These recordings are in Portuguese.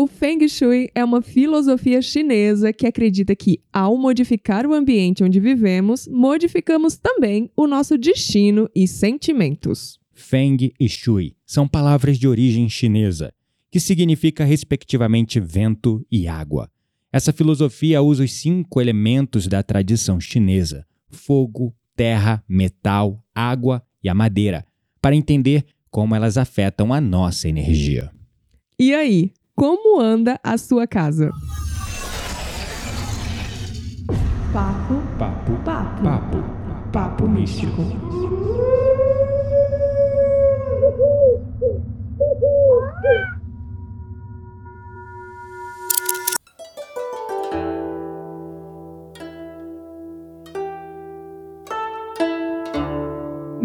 O Feng Shui é uma filosofia chinesa que acredita que, ao modificar o ambiente onde vivemos, modificamos também o nosso destino e sentimentos. Feng e Shui são palavras de origem chinesa, que significa respectivamente vento e água. Essa filosofia usa os cinco elementos da tradição chinesa: fogo, terra, metal, água e a madeira, para entender como elas afetam a nossa energia. E aí, como anda a sua casa? Papo, Papo, papo, papo, papo místico.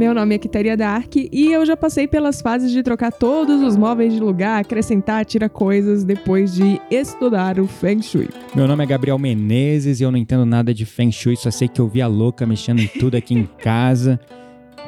Meu nome é Quitéria Dark e eu já passei pelas fases de trocar todos os móveis de lugar, acrescentar, tirar coisas depois de estudar o Feng Shui. Meu nome é Gabriel Menezes e eu não entendo nada de Feng Shui, só sei que eu vi a louca mexendo em tudo aqui em casa.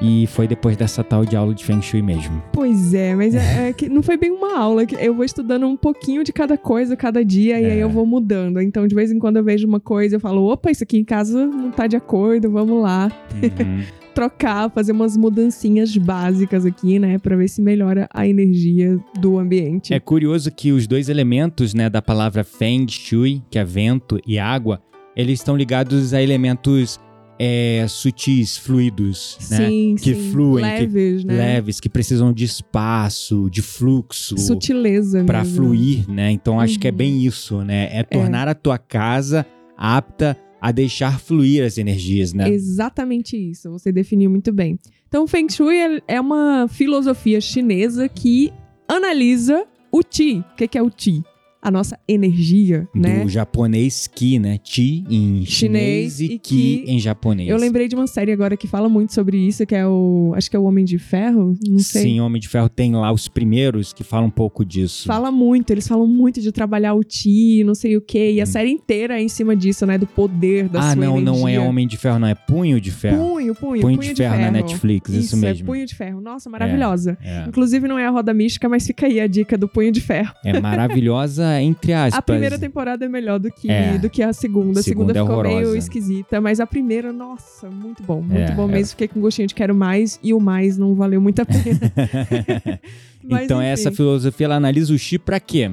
E foi depois dessa tal de aula de Feng Shui mesmo. Pois é, mas é, é que não foi bem uma aula, eu vou estudando um pouquinho de cada coisa cada dia e É. aí eu vou mudando. Então, de vez em quando eu vejo uma coisa, eu falo, opa, isso aqui em casa não tá de acordo, vamos lá Uhum. Trocar, fazer umas mudancinhas básicas aqui, né, Pra ver se melhora a energia do ambiente. É curioso que os dois elementos né, da palavra Feng Shui, que é vento e água, eles estão ligados a elementos é, sutis, fluidos, né? sim, que sim. fluem, que- leves, né? leves, que precisam de espaço, de fluxo. Sutileza para fluir, né? Então acho que é Uhum. bem isso, né? É tornar a tua casa apta a deixar fluir as energias, né? Exatamente isso, você definiu muito bem. Então, Feng Shui é- é uma filosofia chinesa que analisa o Qi. O que é o Qi? A nossa energia, né? Do japonês ki, né? Chi em chinês, Chinês e, ki ki- em japonês. Eu lembrei de uma série agora que fala muito sobre isso, que é o. Acho que é o Homem de Ferro. Não sei. Sim, Homem de Ferro tem lá os primeiros que falam um pouco disso. Fala muito, eles falam muito de trabalhar o Ti, não sei o quê. E a Hum. série inteira é em cima disso, né? Do poder da ah, sua não, energia. não é Homem de Ferro, não, é Punho de Ferro. Punho, punho, Punho de Ferro na Netflix, isso é mesmo. Punho de Ferro. Nossa, maravilhosa. É, Inclusive não é a roda mística, mas fica aí a dica do Punho de Ferro. é maravilhosa, entre aspas. A primeira temporada é melhor do que, É. do que a segunda. A segunda, Segunda é ficou meio horrorosa. esquisita, mas a primeira, nossa, muito bom. Muito É, bom é. mesmo. Fiquei com gostinho de quero mais e o mais não valeu muito a pena. Mas, então enfim. essa filosofia ela analisa o chi pra quê?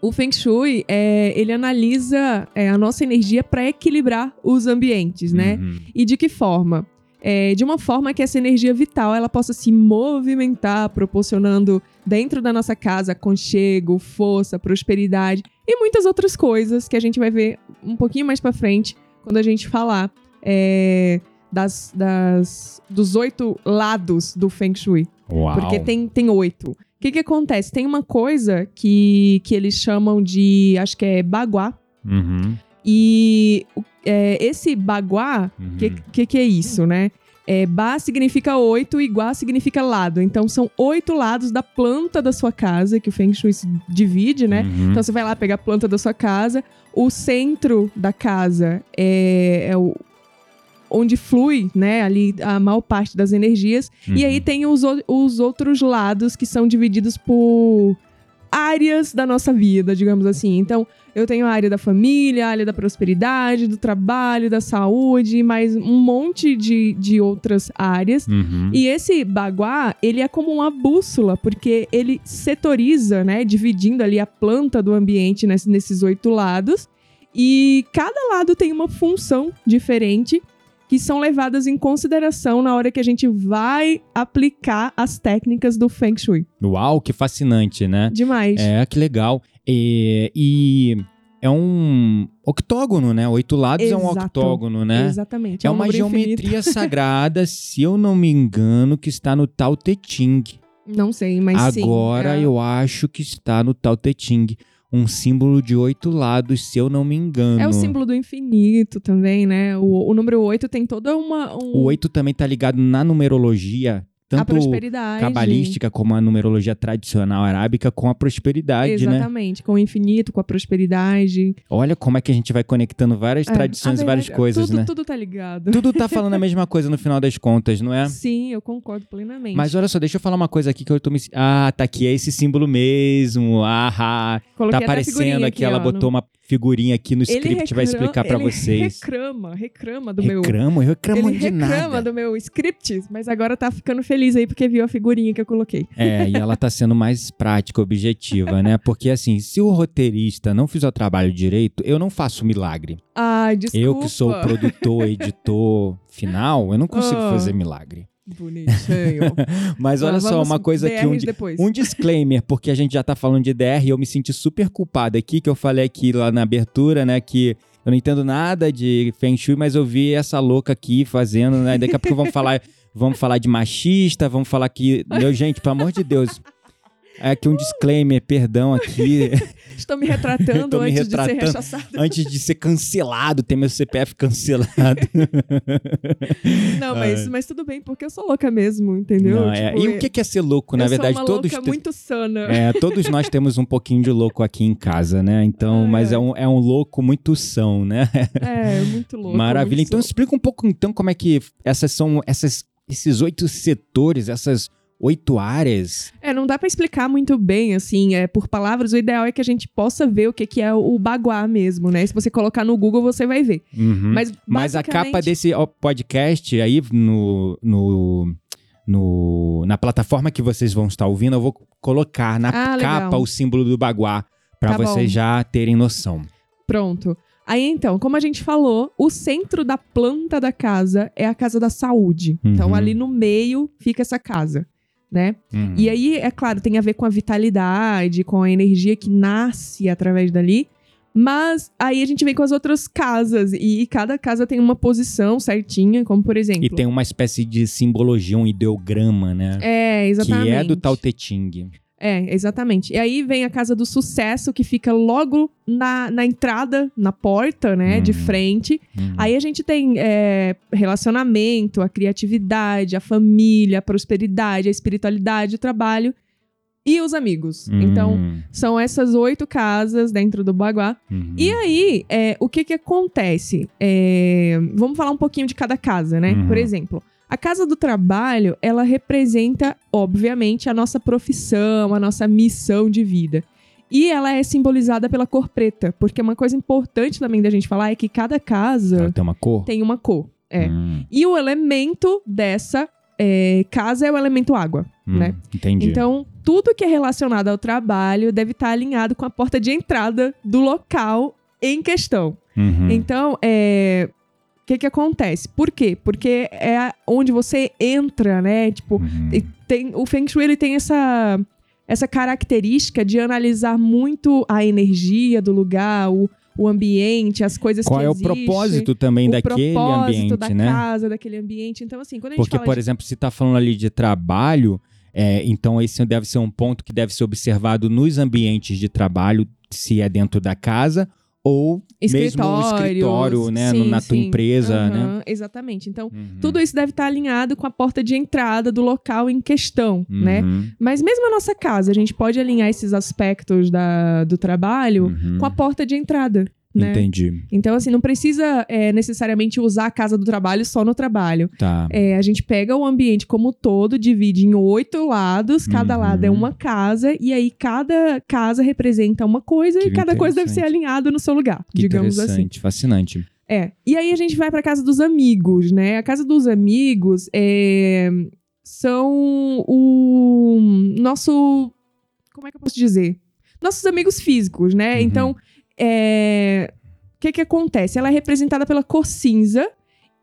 O Feng Shui, é, ele analisa é, a nossa energia para equilibrar os ambientes, né? Uhum. E de que forma? É, de uma forma que essa energia vital ela possa se movimentar, proporcionando dentro da nossa casa aconchego, força, prosperidade e muitas outras coisas que a gente vai ver um pouquinho mais pra frente quando a gente falar é, das, das- dos oito lados do Feng Shui. Uau. Porque tem, tem oito. O que, que acontece? Tem uma coisa que, que eles chamam de, acho que é baguá. Uhum. E o- é, esse baguá, o Uhum. que, que, que é isso, né? É, ba significa oito e guá significa lado. Então são oito lados da planta da sua casa, que o Feng Shui se divide, né? Uhum. Então você vai lá pegar a planta da sua casa. O centro da casa é, é o onde flui, né, ali a maior parte das energias. E Uhum. aí tem os, os outros lados que são divididos por áreas da nossa vida, digamos assim. Então, eu tenho a área da família, a área da prosperidade, do trabalho, da saúde, mais um monte de, de outras áreas. Uhum. E esse baguá, ele é como uma bússola, porque ele setoriza, né, dividindo ali a planta do ambiente ness- nesses oito lados. E cada lado tem uma função diferente que são levadas em consideração na hora que a gente vai aplicar as técnicas do Feng Shui. Uau, que fascinante, né? Demais. É, que legal. E, e é um octógono, né? Oito lados é um Exato. octógono, né? Exatamente. É um uma número infinito. geometria sagrada, se eu não me engano, que está no Tao Te Ching. Não sei, mas sim. Agora é- eu acho que está no Tao Te Ching. Um símbolo de oito lados, se eu não me engano. É o símbolo do infinito também, né? O, o número 8 tem toda uma. um- O oito também tá ligado na numerologia tanto prosperidade. cabalística como a numerologia tradicional arábica com a prosperidade, né? Exatamente, com o infinito, com a prosperidade. Olha como é que a gente vai conectando várias É, tradições e várias coisas, tudo, né? Tudo tá ligado. Tudo tá falando a mesma coisa no final das contas, não é? Sim, eu concordo plenamente. Mas olha só, deixa eu falar uma coisa aqui que eu tô me. Ah, tá aqui, é esse símbolo mesmo. Ah, tá aparecendo aqui, ela ó, no- botou uma figurinha aqui no Ele script, vai explicar pra ele vocês. reclama, reclama do meu... Reclamo, eu reclamo Ele de reclama nada. do meu script, mas agora tá ficando feliz aí porque viu a figurinha que eu coloquei. É, e ela tá sendo mais prática, objetiva, né? Porque assim, se o roteirista não fizer o trabalho direito, eu não faço milagre. Ai, desculpa. Eu que sou o produtor, editor final, eu não consigo Ah. fazer milagre. Bonitinho. Mas olha só, uma coisa aqui, um, DRs di- depois. um disclaimer, porque a gente já tá falando de DR e eu me senti super culpado aqui, que eu falei aqui lá na abertura, né, que eu não entendo nada de Feng Shui, mas eu vi essa louca aqui fazendo, né, daqui a pouco vamos falar, vamos falar de machista, vamos falar que, meu, gente, pelo amor de Deus, aqui um disclaimer, perdão aqui, Estou me retratando Tô me antes de ser retratando. rechaçado. antes de ser cancelado, ter meu CPF cancelado. Não, mas, mas tudo bem, porque eu sou louca mesmo, entendeu? Não, é. Tipo, E o que é ser louco? Na eu verdade, sou uma todos louca te- muito sana. É, todos nós temos um pouquinho de louco aqui em casa, né? Então, Ai, mas é um, é um louco muito são, né? É, muito louco. Maravilha. muito Então, louco. explica um pouco então como é que essas são essas, esses oito setores, essas oito áreas. É, não dá pra explicar muito bem, assim, é, por palavras. O ideal é que a gente possa ver o que, que é o baguá mesmo, né? Se você colocar no Google, você vai ver. Uhum. Mas, Mas a capa basicamente- desse podcast aí no, no, no- na plataforma que vocês vão estar ouvindo, eu vou colocar na Ah, legal. capa o símbolo do baguá pra Tá bom. vocês já terem noção. Pronto. Aí então, como a gente falou, o centro da planta da casa é a casa da saúde. Então Uhum. ali no meio fica essa casa, né? Uhum. E aí, é claro, tem a ver com a vitalidade, com a energia que nasce através dali. Mas aí a gente vem com as outras casas e cada casa tem uma posição certinha, como por exemplo. E tem uma espécie de simbologia, um ideograma, né? É, exatamente. Que é do Tao Te Ching. É, exatamente. E aí vem a casa do sucesso, que fica logo na, na entrada, na porta, né, de Hum. frente. Uhum. Aí a gente tem é, relacionamento, a criatividade, a família, a prosperidade, a espiritualidade, o trabalho e os amigos. Então, Hum, são essas oito casas dentro do Baguá. uhum. E aí, é, o que que acontece? É, vamos falar um pouquinho de cada casa, né? Uhum. Por exemplo, a casa do trabalho, ela representa, obviamente, a nossa profissão, a nossa missão de vida. E ela é simbolizada pela cor preta, porque uma coisa importante também da gente falar é que cada casa Ela tem uma cor? tem uma cor. É. Hum, E o elemento dessa é, casa é o elemento água, hum, né? Entendi. Então, tudo que é relacionado ao trabalho deve estar alinhado com a porta de entrada do local em questão. Uhum. Então, é. O que que acontece? Por quê? Porque é onde você entra, né? Tipo, Uhum. tem, o Feng Shui ele tem essa, essa característica de analisar muito a energia do lugar, o, o ambiente, as coisas Qual que é o propósito também o daquele propósito ambiente, da né? casa, daquele ambiente. Então, assim, quando a gente Porque, por de exemplo, se tá falando ali de trabalho, é, então esse deve ser um ponto que deve ser observado nos ambientes de trabalho, se é dentro da casa ou mesmo no escritório, né? sim, na tua sim. empresa, né? Aham, Exatamente. Então, Uhum. tudo isso deve estar alinhado com a porta de entrada do local em questão, né? Uhum. Mas mesmo a nossa casa, a gente pode alinhar esses aspectos da, do trabalho Uhum. com a porta de entrada, né? Entendi. Então, assim, não precisa é, necessariamente usar a casa do trabalho só no trabalho. Tá. É, a gente pega o ambiente como um todo, divide em oito lados, cada Uhum. lado é uma casa, e aí cada casa representa uma coisa Que e cada coisa deve ser alinhada no seu lugar, Que digamos assim. interessante, fascinante. É. E aí a gente vai pra casa dos amigos, né? A casa dos amigos é, são o nosso. Como é que eu posso dizer? Nossos amigos físicos, né? Uhum. Então, é, o que que acontece? Ela é representada pela cor cinza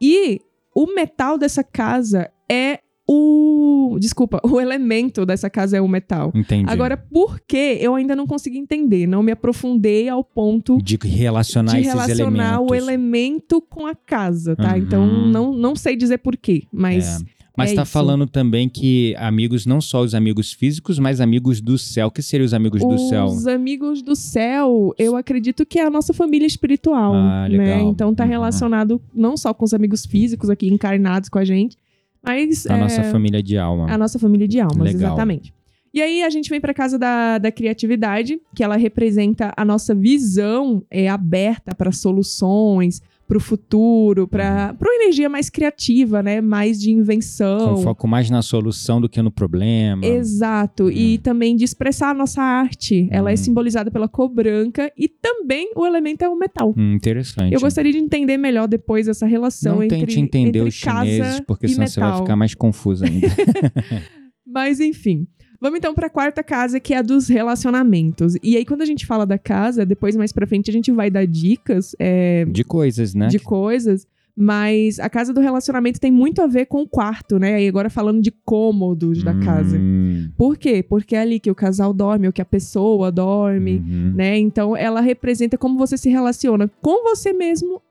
e o metal dessa casa é o. Desculpa, o elemento dessa casa é o metal. Entendi. Agora, por que eu ainda não consegui entender? Não me aprofundei ao ponto de relacionar de relacionar o elemento com a casa, tá? Uhum. Então, não, não sei dizer por quê, mas... Mas É tá falando também que amigos, não só os amigos físicos, mas amigos do céu. O que seriam os amigos do céu? Os amigos do céu, eu acredito que é a nossa família espiritual, Ah, né? Então tá Uhum. relacionado não só com os amigos físicos aqui encarnados com a gente, Mas A é, nossa família de alma. a nossa família de almas, Legal. exatamente. E aí a gente vem para casa da, da criatividade, que ela representa a nossa visão é, aberta para soluções, para o futuro, para uma energia mais criativa, né? Mais de invenção. Com foco mais na solução do que no problema. Exato. E também de expressar a nossa arte. Ela é Hum. simbolizada pela cor branca e também o elemento é o metal. Hum, interessante. Eu gostaria de entender melhor depois essa relação Não entre, tente entender entre os chineses, porque senão você vai metal. ficar mais confuso ainda. Mas enfim. Vamos então para a quarta casa, que é a dos relacionamentos. E aí, quando a gente fala da casa, depois mais pra frente a gente vai dar dicas é, de coisas, né? de coisas. Mas a casa do relacionamento tem muito a ver com o quarto, né? E agora falando de cômodos da casa. Hum, Por quê? Porque é ali que o casal dorme, ou que a pessoa dorme, uhum. né? Então ela representa como você se relaciona com você mesmo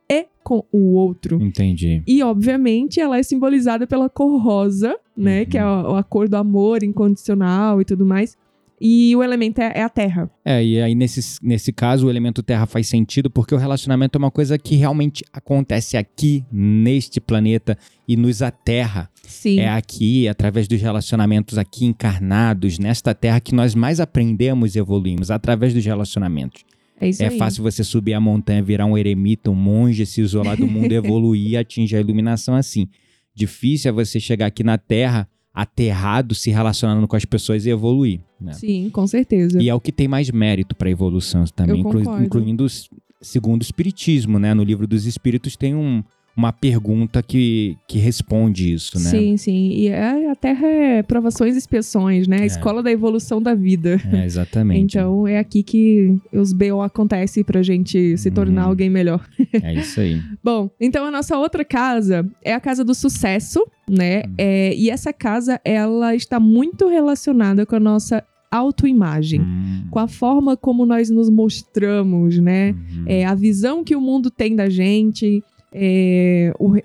com o outro. Entendi. E, obviamente, ela é simbolizada pela cor rosa, né? Uhum. Que é a, a cor do amor incondicional e tudo mais. E o elemento é, é a terra. É, e aí nesse, nesse caso o elemento terra faz sentido porque o relacionamento é uma coisa que realmente acontece aqui, neste planeta, e nos aterra. Sim. É aqui, através dos relacionamentos aqui encarnados, nesta terra, que nós mais aprendemos e evoluímos, através dos relacionamentos. É isso É aí. fácil você subir a montanha, virar um eremita, um monge, se isolar do mundo, evoluir e atingir a iluminação assim. Difícil é você chegar aqui na Terra aterrado, se relacionando com as pessoas e evoluir. Né? Sim, com certeza. E é o que tem mais mérito para a evolução também, inclu- incluindo segundo o Espiritismo, né? No livro dos Espíritos tem um- uma pergunta que, que responde isso, né? Sim, sim. E é- a Terra é provações e expiações, né? A É. escola da evolução da vida. É, exatamente. Então é aqui que os BO acontecem pra gente se tornar Uhum. alguém melhor. É isso aí. Bom, então a nossa outra casa é a casa do sucesso, né? Hum. É, e essa casa, ela está muito relacionada com a nossa autoimagem. Hum, Com a forma como nós nos mostramos, né? uhum. É, a visão que o mundo tem da gente. É, o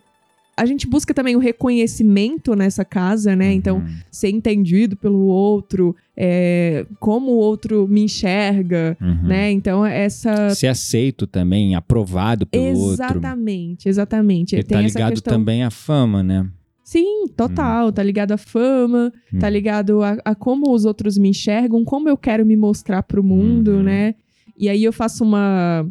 a gente busca também o reconhecimento nessa casa, né? Então, Uhum. ser entendido pelo outro, é, como o outro me enxerga, Uhum. né? Então, essa. Ser aceito também, aprovado pelo outro. Exatamente, exatamente. E Tem tá ligado questão- também à fama, né? Sim, total. Tá ligado à fama, tá Hum. ligado a, a como os outros me enxergam, como eu quero me mostrar pro mundo, Uhum. né? E aí eu faço uma,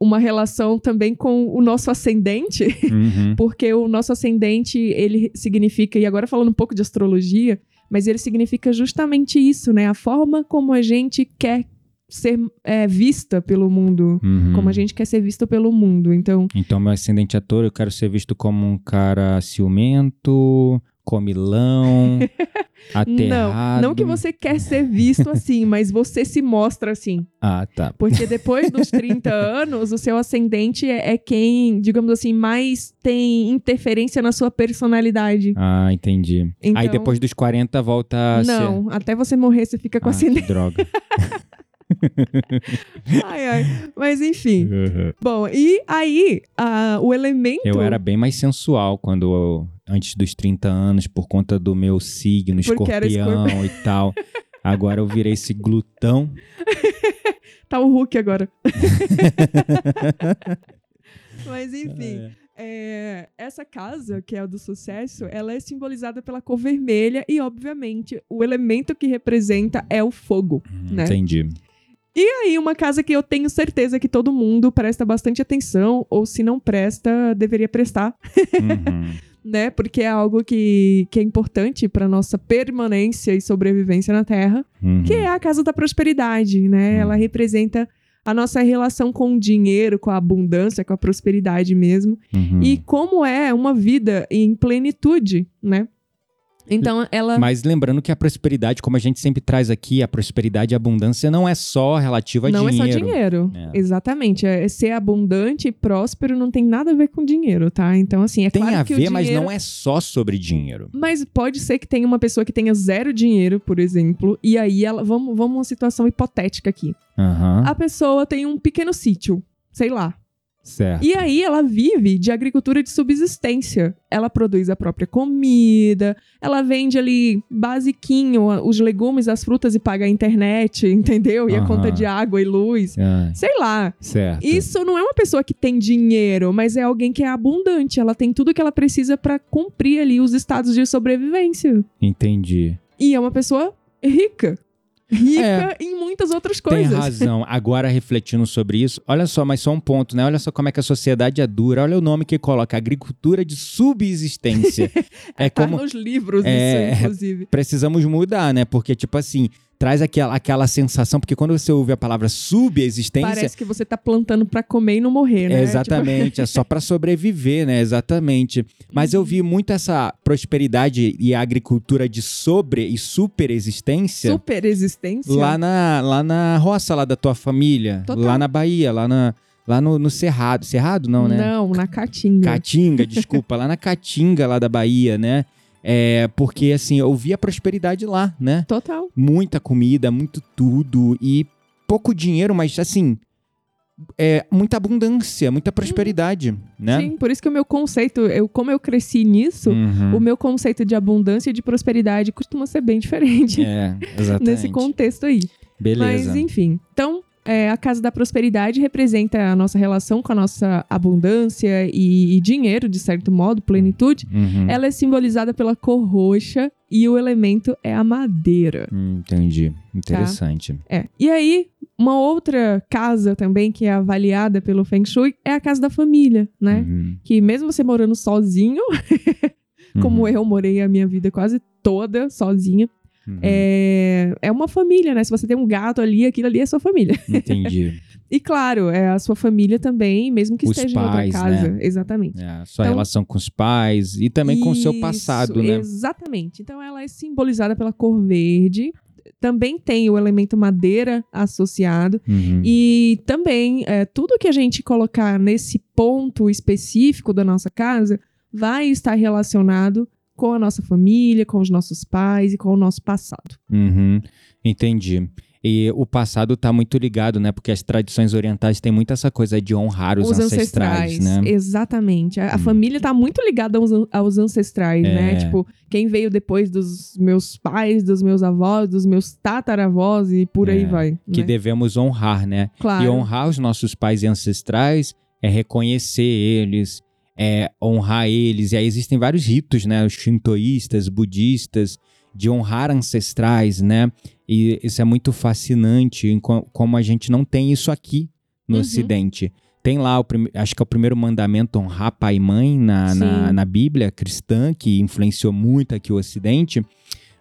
uma relação também com o nosso ascendente, Uhum. porque o nosso ascendente, ele significa, e agora falando um pouco de astrologia, mas ele significa justamente isso, né? A forma como a gente quer ser é, vista pelo mundo, Uhum. como a gente quer ser visto pelo mundo. Então, Então, meu ascendente é touro, eu quero ser visto como um cara ciumento, comilão, aterrado. não, não que você quer ser visto assim, mas você se mostra assim. Ah, tá. Porque depois dos 30 anos, o seu ascendente é, é quem, digamos assim, mais tem interferência na sua personalidade. Ah, entendi. Então, Aí depois dos 40 volta a ser... Não, até você morrer, você fica com ah, ascendente. que droga. Ai, ai. Mas enfim. Bom, e aí, ah, o elemento. Eu era bem mais sensual quando eu- antes dos 30 anos, por conta do meu signo, era escorpião e tal. Agora eu virei esse glutão. Tá o Hulk agora. Mas enfim. É, essa casa, que é a do sucesso, ela é simbolizada pela cor vermelha e, obviamente, o elemento que representa é o fogo. Né? Entendi. E aí, uma casa que eu tenho certeza que todo mundo presta bastante atenção, ou se não presta, deveria prestar, Uhum. né? Porque é algo que, que é importante para nossa permanência e sobrevivência na Terra, Uhum. que é a casa da prosperidade, né? Hum. Ela representa a nossa relação com o dinheiro, com a abundância, com a prosperidade mesmo. Uhum. E como é uma vida em plenitude, né? Então, ela. Mas lembrando que a prosperidade, como a gente sempre traz aqui, a prosperidade e a abundância não é só relativa a não dinheiro. é só dinheiro. É. Exatamente. É ser abundante e próspero não tem nada a ver com dinheiro, tá? Então, assim, é Tem claro a que ver, o mas dinheiro... não é só sobre dinheiro. Mas pode ser que tenha uma pessoa que tenha zero dinheiro, por exemplo, e aí ela. Vamos, vamos uma situação hipotética aqui. Aham. A pessoa tem um pequeno sítio, sei lá. Certo. E aí ela vive de agricultura de subsistência. Ela produz a própria comida, ela vende ali basiquinho os legumes, as frutas e paga a internet, entendeu? E a conta de água e luz. Sei lá. certo. Isso não é uma pessoa que tem dinheiro, mas é alguém que é abundante. Ela tem tudo que ela precisa pra cumprir ali os estados de sobrevivência. Entendi. E é uma pessoa rica. Rica em muitas outras coisas. Tem razão. Agora, refletindo sobre isso, olha só, mas só um ponto, né? Olha só como é que a sociedade é dura. Olha o nome que coloca: agricultura de subsistência. é Tá como. nos livros, É, isso, inclusive. Precisamos mudar, né? Porque, tipo assim, traz aquela, aquela sensação, porque quando você ouve a palavra subexistência. Parece que você tá plantando pra comer e não morrer, né? Exatamente, é só para sobreviver, né? Exatamente. Mas eu vi muito essa prosperidade e a agricultura de sobre e super Tipo, existência super existência. lá na, lá na roça lá da tua família, Total. lá na Bahia, lá, na, lá no, no Cerrado. Cerrado não, né? Não, na Caatinga. Caatinga, desculpa, lá na Caatinga lá da Bahia, né? É, porque assim, eu vi a prosperidade lá, né? Total. muita comida, muito tudo e pouco dinheiro, mas assim, é muita abundância, muita prosperidade, né? Sim, por isso que o meu conceito, eu, como eu cresci nisso, Uhum. o meu conceito de abundância e de prosperidade costuma ser bem diferente É, exatamente. nesse contexto aí. Beleza. Mas, enfim. Então, é, a Casa da Prosperidade representa a nossa relação com a nossa abundância e, e dinheiro, de certo modo, plenitude. Uhum. Ela é simbolizada pela cor roxa e o elemento é a madeira. Entendi. Interessante. É. E aí, uma outra casa também que é avaliada pelo Feng Shui é a casa da família, né? Uhum. Que mesmo você morando sozinho, como Uhum. eu morei a minha vida quase toda sozinha, Uhum. é, é uma família, né? Se você tem um gato ali, aquilo ali é sua família. Entendi. E claro, é a sua família também, mesmo que Os esteja pais, em outra casa. né? Exatamente. É, a sua Então- relação com os pais e também com o seu Isso, passado, né? Exatamente. Então ela é simbolizada pela cor verde. Também tem o elemento madeira associado. Uhum. E também, é, tudo que a gente colocar nesse ponto específico da nossa casa vai estar relacionado com a nossa família, com os nossos pais e com o nosso passado. Uhum, entendi. E o passado tá muito ligado, né? Porque as tradições orientais têm muito essa coisa de honrar os, ancestrais, né? Exatamente. A, a Hum. família tá muito ligada aos, aos ancestrais, né? É. Tipo, quem veio depois dos meus pais, dos meus avós, dos meus tataravós e por aí É, vai. Que né? devemos honrar, né? Claro. E honrar os nossos pais e ancestrais é reconhecer eles, é honrar eles. E aí existem vários ritos, né? Os shintoístas, budistas, de honrar ancestrais, né? E isso é muito fascinante, como a gente não tem isso aqui no Uhum. Ocidente. Tem lá, o acho que é o primeiro mandamento, honrar pai e mãe na, na, na Bíblia cristã, que influenciou muito aqui o Ocidente,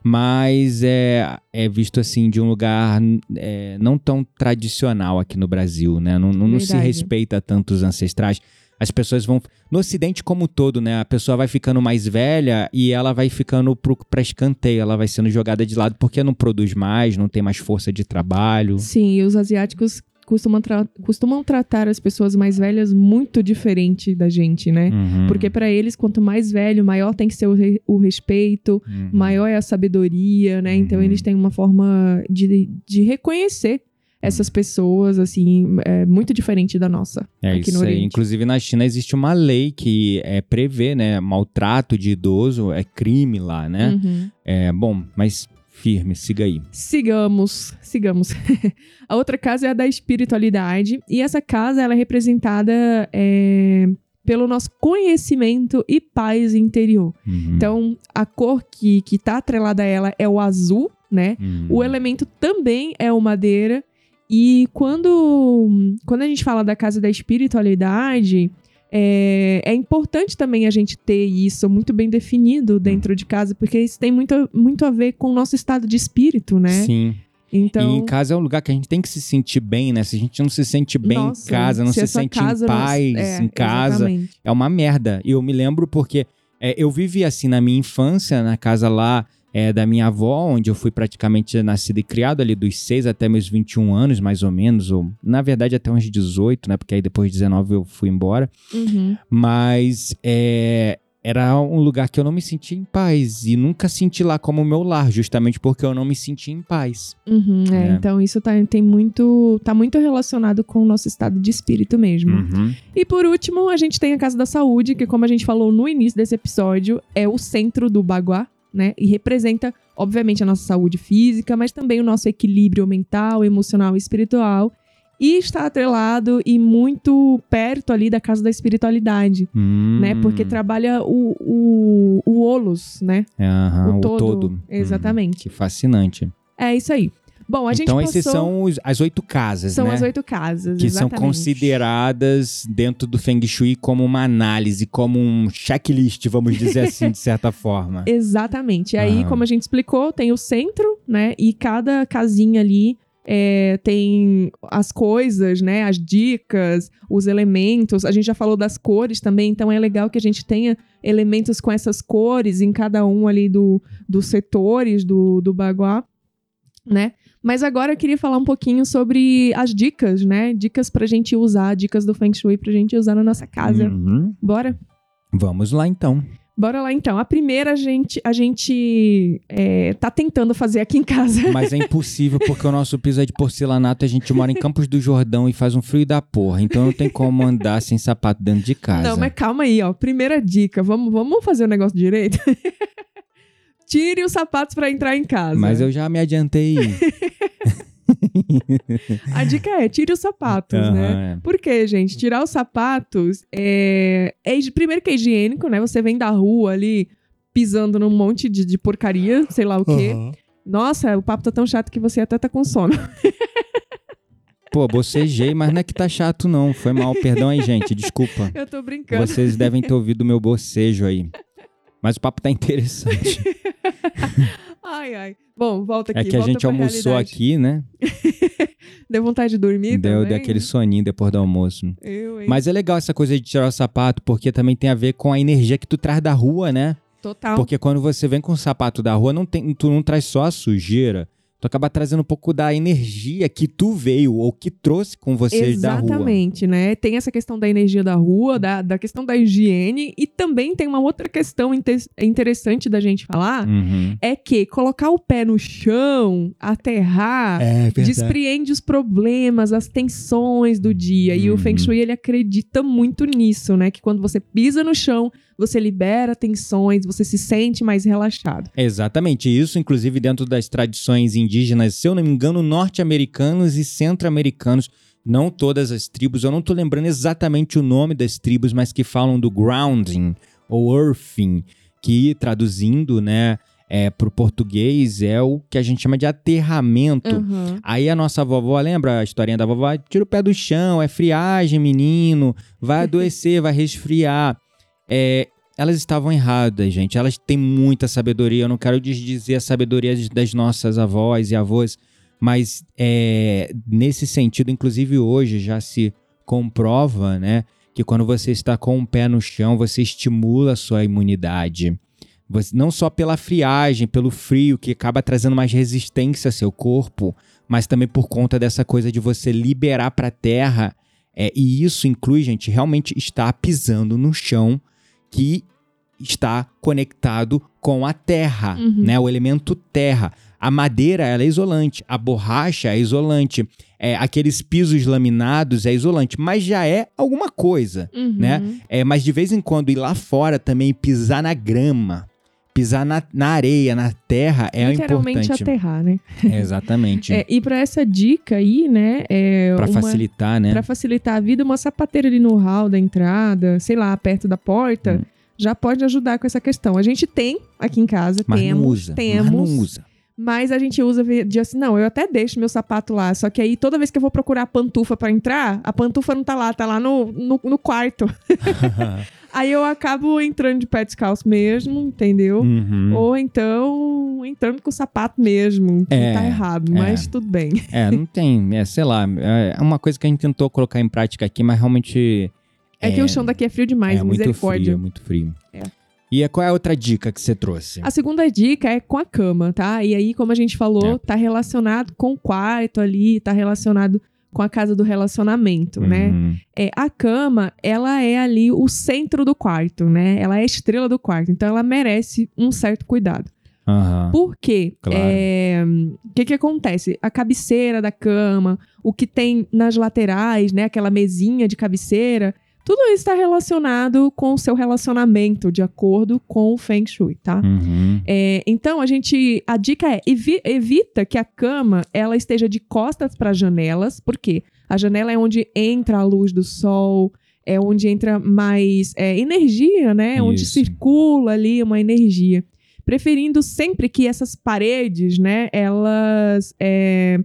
mas é, é visto assim de um lugar é, não tão tradicional aqui no Brasil, né? Não, não, não se respeita tanto os ancestrais. As pessoas vão. No Ocidente, como um todo, né? A pessoa vai ficando mais velha e ela vai ficando pro, pra escanteio, ela vai sendo jogada de lado porque não produz mais, não tem mais força de trabalho. Sim, e os asiáticos costumam, tra- costumam tratar as pessoas mais velhas muito diferente da gente, né? Uhum, Porque pra eles, quanto mais velho, maior tem que ser o, re- o respeito, uhum. maior é a sabedoria, né? Então Uhum. eles têm uma forma de, de reconhecer essas pessoas, assim, é muito diferente da nossa. É aqui isso no aí. Oriente. Inclusive na China existe uma lei que é, prevê, né? Maltrato de idoso é crime lá, né? Uhum. É bom, mas firme, siga aí. Sigamos, sigamos. a outra casa é a da espiritualidade. E essa casa ela é representada é, pelo nosso conhecimento e paz interior. Uhum. Então, a cor que, que tá atrelada a ela é o azul, né? Uhum. O elemento também é o madeira. E quando, quando a gente fala da casa da espiritualidade, é, é importante também a gente ter isso muito bem definido dentro de casa, porque isso tem muito, muito a ver com o nosso estado de espírito, né? Sim. Então, E em casa é um lugar que a gente tem que se sentir bem, né? Se a gente não se sente bem nossa, em casa, não se, sua sente casa em não- paz é, em casa, exatamente. é uma merda. E eu me lembro porque é, eu vivi assim na minha infância, na casa lá é, da minha avó, onde eu fui praticamente nascido e criado ali dos 6 até meus 21 anos, mais ou menos, ou na verdade até uns 18, né? Porque aí depois de 19 eu fui embora. Uhum. Mas é, era um lugar que eu não me sentia em paz e nunca senti lá como meu lar, justamente porque eu não me sentia em paz. Uhum, é, É. Então isso tá, tem muito, tá muito relacionado com o nosso estado de espírito mesmo. Uhum. E por último, a gente tem a Casa da Saúde, que como a gente falou no início desse episódio, é o centro do Baguá, né? E representa, obviamente, a nossa saúde física, mas também o nosso equilíbrio mental, emocional e espiritual. E está atrelado e muito perto ali da Casa da Espiritualidade, Hum. né? Porque trabalha o, o, o Olos, né? Aham, o o todo. todo. Hum, Exatamente. que fascinante. É isso aí. Bom, a gente então, passou... esses são os- as oito casas, São né? as oito casas, que são exatamente. consideradas dentro do Feng Shui como uma análise, como um checklist, vamos dizer assim, de certa forma. Exatamente. E aí, Aham. como a gente explicou, tem o centro, né? E cada casinha ali é, tem as coisas, né? As dicas, os elementos. A gente já falou das cores também, então é legal que a gente tenha elementos com essas cores em cada um ali do, dos setores do, do Baguá, né? Mas agora eu queria falar um pouquinho sobre as dicas, né? Dicas pra gente usar, dicas do Feng Shui pra gente usar na nossa casa. Uhum. Bora? Vamos lá, então. Bora lá então. A primeira a gente, a gente é, tá tentando fazer aqui em casa. Mas é impossível porque o nosso piso é de porcelanato e a gente mora em Campos do Jordão e faz um frio da porra. Então não tem como andar sem sapato dentro de casa. Não, mas calma aí, ó. Primeira dica. Vamos, vamos fazer o negócio direito? Tire os sapatos pra entrar em casa. Mas eu já me adiantei. A dica é, tire os sapatos, né? Aham, é. Por quê, gente? Tirar os sapatos é, é primeiro que é higiênico, né? Você vem da rua ali pisando num monte de, de porcaria, sei lá o quê. Nossa, o papo tá tão chato que você até tá com sono. Pô, bocejei, mas não é que tá chato não. Foi mal, perdão aí, gente. Desculpa. Eu tô brincando. Vocês devem ter ouvido o meu bocejo aí. Mas o papo tá interessante. Ai, ai. Bom, volta aqui. É que a gente almoçou realidade. aqui, né? Deu vontade de dormir Deu também? daquele soninho depois do almoço. Eu, hein? Mas é legal essa coisa de tirar o sapato, porque também tem a ver com a energia que tu traz da rua, né? Total. Porque quando você vem com o sapato da rua, não tem, tu não traz só a sujeira, tu acaba trazendo um pouco da energia que tu veio ou que trouxe com você da rua. Exatamente, né? Tem essa questão da energia da rua, da, da questão da higiene, e também tem uma outra questão inte- interessante da gente falar, Uhum. é que colocar o pé no chão, aterrar, É despreende os problemas, as tensões do dia. E o Uhum. Feng Shui, ele acredita muito nisso, né? Que quando você pisa no chão, você libera tensões, você se sente mais relaxado. Exatamente, isso inclusive dentro das tradições indígenas, se eu não me engano, norte-americanos e centro-americanos, não todas as tribos, eu não tô lembrando exatamente o nome das tribos, mas que falam do grounding ou earthing, que traduzindo, né, é, pro português é o que a gente chama de aterramento. Aham. Aí a nossa vovó, lembra a historinha da vovó? Tira o pé do chão, é friagem, menino, vai adoecer, vai resfriar. É, elas estavam erradas, gente. Elas têm muita sabedoria. Eu não quero desdizer a sabedoria das nossas avós e avós, mas é, nesse sentido, inclusive hoje já se comprova, né, que quando você está com o pé no chão, você estimula a sua imunidade. Você- não só pela friagem, pelo frio, que acaba trazendo mais resistência ao seu corpo, mas também por conta dessa coisa de você liberar para a terra. É, e isso inclui, gente, realmente estar pisando no chão que está conectado com a terra, Uhum. né? O elemento terra. A madeira ela é isolante, a borracha é isolante, é, aqueles pisos laminados é isolante, mas já é alguma coisa. Uhum. Né? É, mas de vez em quando ir lá fora também pisar na grama, pisar na, na areia, na terra é Literalmente importante. aterrar, né? É, exatamente. É, e pra essa dica aí, né? É Pra uma- facilitar, né? Pra facilitar a vida, uma sapateira ali no hall da entrada, sei lá, perto da porta, Hum. já pode ajudar com essa questão. A gente tem aqui em casa, Mas temos, não usa. temos. Mas não usa. Mas a gente usa de assim, não, eu até deixo meu sapato lá, só que aí toda vez que eu vou procurar a pantufa pra entrar, a pantufa não tá lá, tá lá no, no, no quarto. aí eu acabo entrando de pé descalço mesmo, entendeu? Uhum. Ou então entrando com o sapato mesmo, que É, tá errado, mas tudo bem. É, não tem, é, sei lá, é uma coisa que a gente tentou colocar em prática aqui, mas realmente É, que o chão daqui é frio demais, é muito misericórdia. frio, é muito frio. É. E é- qual é a outra dica que você trouxe? A segunda dica é com a cama, tá? E aí, como a gente falou, É. tá relacionado com o quarto ali, tá relacionado com a casa do relacionamento, né? Uhum. É, a cama, ela é ali o centro do quarto, né? Ela é a estrela do quarto, então ela merece um certo cuidado. Aham. Por quê? Claro. É, O que que acontece? A cabeceira da cama, o que tem nas laterais, né? Aquela mesinha de cabeceira, tudo isso está relacionado com o seu relacionamento, de acordo com o Feng Shui, tá? Uhum. É, então, a gente. A dica é evi- evita que a cama ela esteja de costas para janelas, porque a janela é onde entra a luz do sol, é onde entra mais é, energia, né? Onde Isso. circula ali uma energia. Preferindo sempre que essas paredes, né? Elas. é,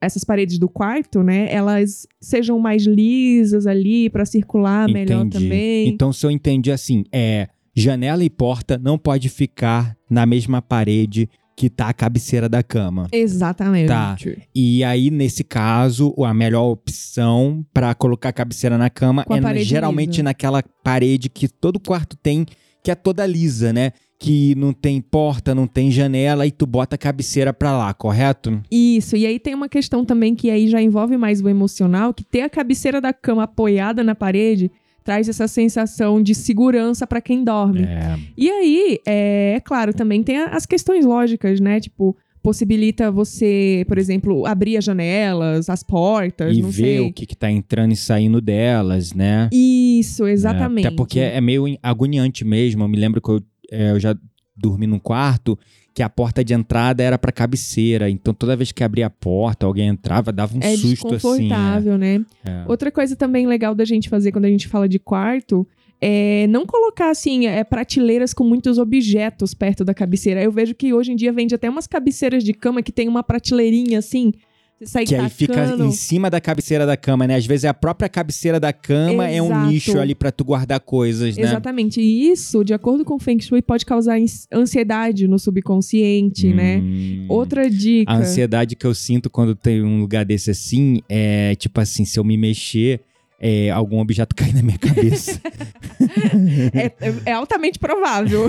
essas paredes do quarto, né? Elas sejam mais lisas ali para circular melhor Entendi. também. Então, se eu entendi assim, é janela e porta não pode ficar na mesma parede que tá a cabeceira da cama. Exatamente. Tá. E aí, nesse caso, a melhor opção pra colocar a cabeceira na cama Com é geralmente lisa. naquela parede que todo quarto tem, que é toda lisa, né? Que não tem porta, não tem janela e tu bota a cabeceira pra lá, correto? Isso, e aí tem uma questão também que aí já envolve mais o emocional, que ter a cabeceira da cama apoiada na parede traz essa sensação de segurança para quem dorme. É. E aí, é, é claro, também tem as questões lógicas, né? Tipo, possibilita você, por exemplo, abrir as janelas, as portas, E ver sei. o que, que tá entrando e saindo delas, né? Isso, exatamente. É, até porque é meio agoniante mesmo. Eu me lembro que eu, é, eu já dormi num quarto que a porta de entrada era pra cabeceira. Então toda vez que abria a porta, alguém entrava, dava um é susto assim. né? é. É. Outra coisa também legal da gente fazer quando a gente fala de quarto é não colocar assim é, prateleiras com muitos objetos perto da cabeceira. Eu vejo que hoje em dia vende até umas cabeceiras de cama que tem uma prateleirinha assim. Você sai Que aí fica tacando. em cima da cabeceira da cama, né? Às vezes é a própria cabeceira da cama é um Exato. nicho ali pra tu guardar coisas, né? Exatamente. E isso, de acordo com o Feng Shui, pode causar ans- ansiedade no subconsciente, né? Hum. Outra dica. A ansiedade que eu sinto quando tem um lugar desse assim é tipo assim, se eu me mexer, é, algum objeto cair na minha cabeça. é, é altamente provável.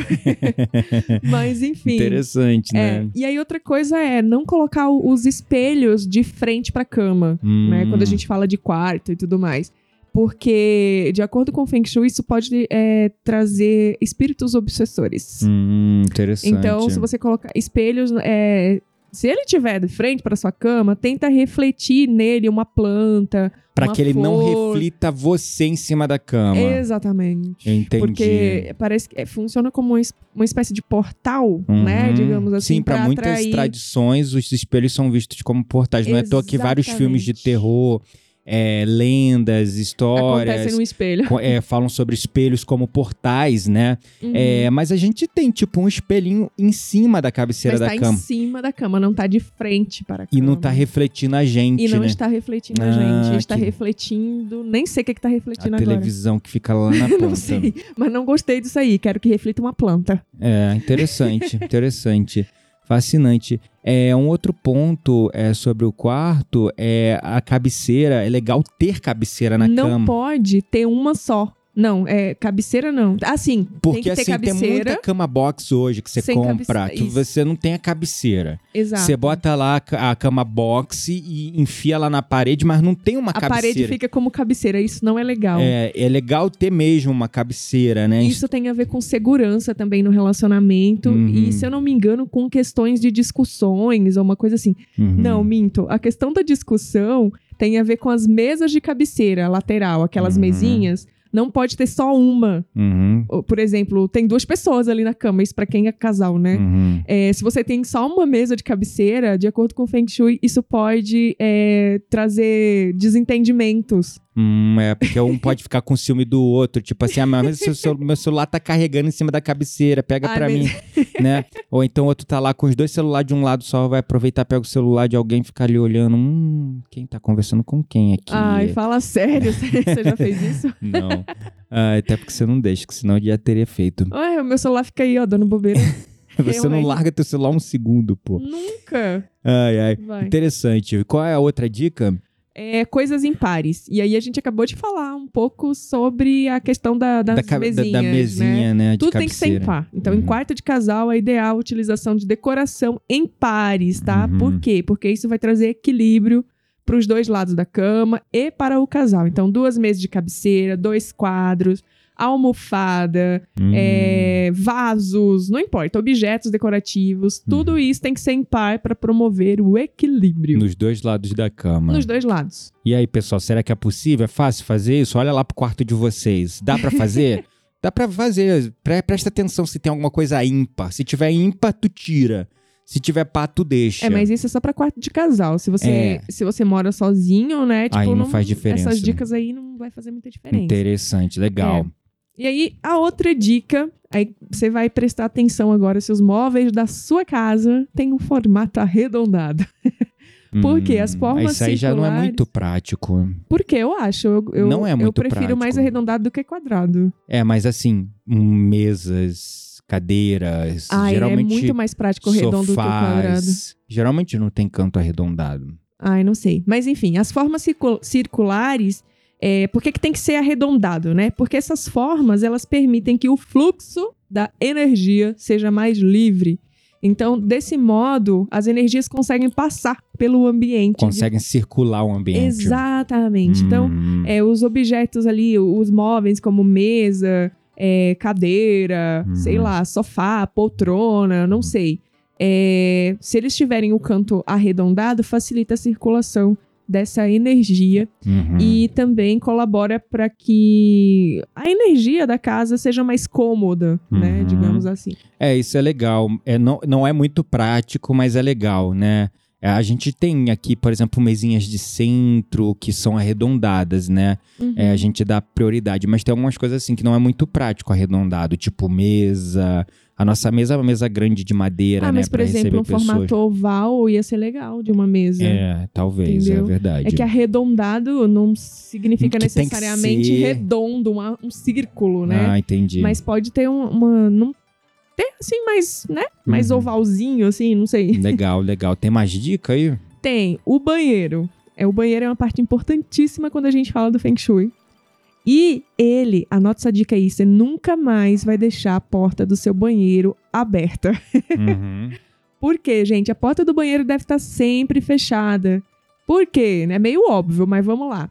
Mas enfim. Interessante, É, né? e aí outra coisa é não colocar os espelhos de frente pra cama, né? Hum. Quando a gente fala de quarto e tudo mais. Porque, de acordo com o Feng Shui, isso pode é, trazer espíritos obsessores. Hum, interessante. Então, se você colocar espelhos, é, se ele tiver de frente para sua cama, tenta refletir nele uma planta, Pra uma que ele não flor. reflita você em cima da cama. Exatamente. Entendi. Porque parece que é, funciona como uma es- uma espécie de portal, né? Uhum. Digamos assim, Sim, pra muitas atrair. tradições, os espelhos são vistos como portais. Não é à toa que vários Exatamente. filmes de terror, é, lendas, histórias. Acontece no espelho. é, falam sobre espelhos como portais, né? Uhum. É, mas a gente tem, tipo, um espelhinho em cima da cabeceira Mas da tá cama. em cima da cama, não tá de frente para a E cama. não tá refletindo a gente, E não né? está refletindo a Ah, gente. Está que- refletindo. Nem sei o que, que tá A refletindo agora. televisão que fica lá na ponta. não sei. Mas não gostei disso aí. Quero que reflita uma planta. É, interessante, interessante. Fascinante. É, um outro ponto é, sobre o quarto é a cabeceira. É legal ter cabeceira na não cama. pode ter uma só. Não, é cabeceira não. Assim, Porque tem assim, tem cabeceira. muita cama box hoje que você Sem compra, que você não tem a cabeceira. Exato. Você bota lá a ca- a cama box e enfia lá na parede, mas não tem uma a cabeceira. parede fica como cabeceira. Isso não é legal. É, é legal ter mesmo uma cabeceira, né? Isso tem a ver com segurança também no relacionamento. Uhum. E, se eu não me engano, com questões de discussões ou uma coisa assim. Uhum. Não, minto. A questão da discussão tem a ver com as mesas de cabeceira lateral, aquelas Uhum. mesinhas. Não pode ter só uma. Uhum. Por exemplo, tem duas pessoas ali na cama, isso pra quem é casal, né? Uhum. É, se você tem só uma mesa de cabeceira, de acordo com o Feng Shui, isso pode é, trazer desentendimentos. Hum, é, porque um pode ficar com ciúme do outro. Tipo assim, ah, mas seu, celu- meu celular tá carregando em cima da cabeceira, pega mas- mim, né? Ou então o outro tá lá com os dois celulares de um lado só, vai aproveitar, pega o celular de alguém e fica ali olhando. Hum, quem tá conversando com quem aqui? Ai, fala sério, você já fez isso? Não. Ah, até porque você não deixa, que senão eu já teria feito. Ai, o meu celular fica aí, ó, dando bobeira. Você não larga teu celular um segundo, pô. Nunca. Ai, ai. Vai. Interessante. E Qual é a outra dica? É, coisas impares. E aí a gente acabou de falar um pouco sobre a questão da, das da, ca- da- mesinhas, da né? mesinha, né? de Tudo tem que ser cabeceira. impar. Então, em Uhum. quarto de casal, é ideal a utilização de decoração em pares, tá? Uhum. Por quê? Porque isso vai trazer equilíbrio para os dois lados da cama e para o casal. Então, duas mesas de cabeceira, dois quadros, almofada, Hum. é, vasos, não importa, objetos decorativos, tudo isso tem que ser em par para promover o equilíbrio Nos dois lados da cama. nos dois lados. E aí, pessoal, será que é possível? É fácil fazer isso? Olha lá pro quarto de vocês. Dá pra fazer? Dá pra fazer. Pre- presta atenção se tem alguma coisa ímpar. Se tiver ímpar, tu tira. Se tiver pá, tu deixa. É, mas isso é só para quarto de casal. Se você, É. se você mora sozinho, né? Tipo, Aí não faz diferença, Essas né? dicas aí não vai fazer muita diferença. Interessante, legal. E aí, a outra dica, aí você vai prestar atenção agora se os móveis da sua casa têm um formato arredondado. Porque as formas Isso aí já não é circulares- muito prático. Porque eu acho, eu, eu, Não é eu muito prefiro prático. mais arredondado do que quadrado. É, mas assim, mesas, cadeiras, Ah, é geralmente muito mais prático redondo do que o quadrado. geralmente não tem canto arredondado. Ai, não sei. Mas enfim, as formas circu- circulares, é, por que, que tem que ser arredondado, né? Porque essas formas, elas permitem que o fluxo da energia seja mais livre. Então, desse modo, as energias conseguem passar pelo ambiente. Conseguem circular o ambiente. Exatamente. Então, Hum, é, os objetos ali, os móveis como mesa, é, cadeira, Uhum. sei lá, sofá, poltrona, não sei. É, se eles tiverem o canto arredondado, facilita a circulação dessa energia uhum. e também colabora para que a energia da casa seja mais cômoda, né? Uhum. Digamos assim. É, isso é legal. É, não, não é muito prático, mas é legal, né? É, A gente tem aqui, por exemplo, mesinhas de centro que são arredondadas, né? Uhum. É, a gente dá prioridade, mas tem algumas coisas assim que não é muito prático arredondado, tipo mesa. A nossa mesa é uma mesa grande de madeira, ah, né? mas por exemplo, um pessoas. formato oval ia ser legal de uma mesa. É, talvez, Entendeu? é verdade. É que arredondado não significa Que tem necessariamente redondo, uma- um círculo, né? Ah, entendi. Mas pode ter um- uma. Não, ter assim, mais, né? Mais Uhum. ovalzinho, assim, não sei. Legal, legal. Tem mais dica aí? Tem o banheiro. É, o banheiro é uma parte importantíssima quando a gente fala do Feng Shui. E ele, anote essa dica aí, você nunca mais vai deixar a porta do seu banheiro aberta. Uhum. Por quê, gente? A porta do banheiro deve estar sempre fechada. Por quê? É meio óbvio, mas vamos lá.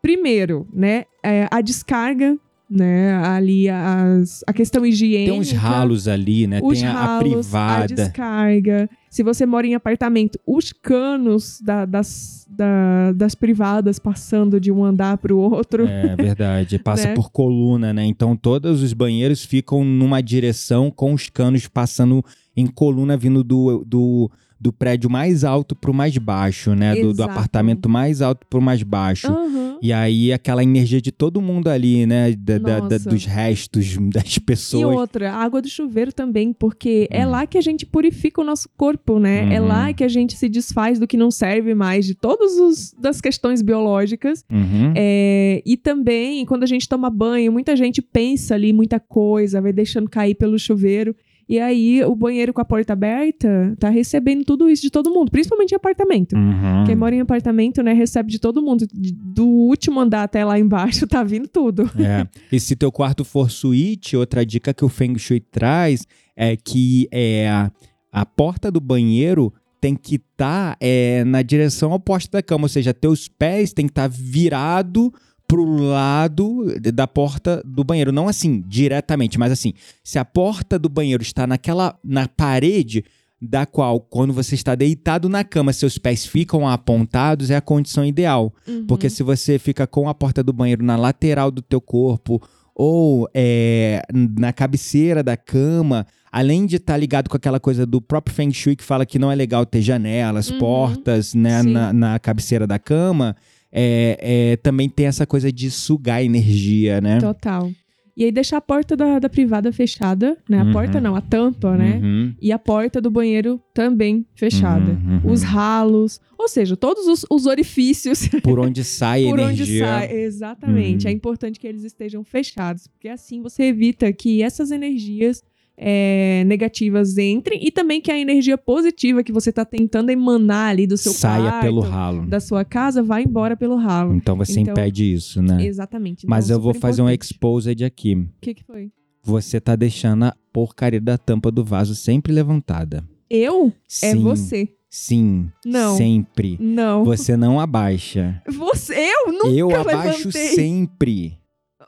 Primeiro, né, é, a descarga, né, ali as, a questão higiênica. Tem uns ralos ali, né? Tem a, a ralos, a privada. descarga. Se você mora em apartamento, os canos da- das, da- das privadas passando de um andar para o outro. É verdade. Passa Né? por coluna, né? Então todos os banheiros ficam numa direção com os canos passando em coluna vindo do, do, do prédio mais alto pro mais baixo, né? Do, do apartamento mais alto pro mais baixo. Aham. E aí aquela energia de todo mundo ali, né? Da- da- da- dos restos das E pessoas. outra, a água do chuveiro também, porque é Hum. lá que a gente purifica o nosso corpo, né? É Uhum. lá que a gente se desfaz do que não serve mais, de todas os, das questões biológicas. Uhum. É, e também, quando a gente toma banho, muita gente pensa ali muita coisa, vai deixando cair pelo chuveiro. E aí, o banheiro com a porta aberta tá recebendo tudo isso de todo mundo, principalmente em apartamento. Uhum. Quem mora em apartamento, né, recebe de todo mundo. Do último andar até lá embaixo, tá vindo tudo. É. E se teu quarto for suíte, outra dica que o Feng Shui traz é que é, a, a porta do banheiro tem que estar na direção oposta da cama, ou seja, teus pés tem que estar virado pro lado da porta do banheiro, não assim diretamente, mas assim, se a porta do banheiro está naquela na parede da qual quando você está deitado na cama, seus pés ficam apontados, é a condição ideal. Uhum. Porque se você fica com a porta do banheiro na lateral do teu corpo ou é, na cabeceira da cama, além de estar ligado com aquela coisa do próprio Feng Shui que fala que não é legal ter janelas, Uhum. portas né, na, na cabeceira da cama, é, é, também tem essa coisa de sugar energia, né? Total. E aí deixar a porta da, da privada fechada, né? A Uhum. porta não, a tampa, né? Uhum, E a porta do banheiro também fechada. uhum, uhum. Os ralos, ou seja, todos os, os orifícios Por onde sai por onde energia. sai. Exatamente. Uhum. É importante que eles estejam fechados, porque assim você evita que essas energias é, negativas entrem e também que a energia positiva que você está tentando emanar ali do seu saia quarto, pelo ralo. da sua casa, vá embora pelo ralo. Então você Então, impede isso, né? Exatamente. Mas Então, eu vou fazer um importante. exposed aqui. O que, que foi? Você tá deixando a porcaria da tampa do vaso sempre levantada. Eu? É Sim, você. Sim. Não. Sempre. Não. Você não abaixa. Você, eu nunca Eu abaixo levantei. sempre.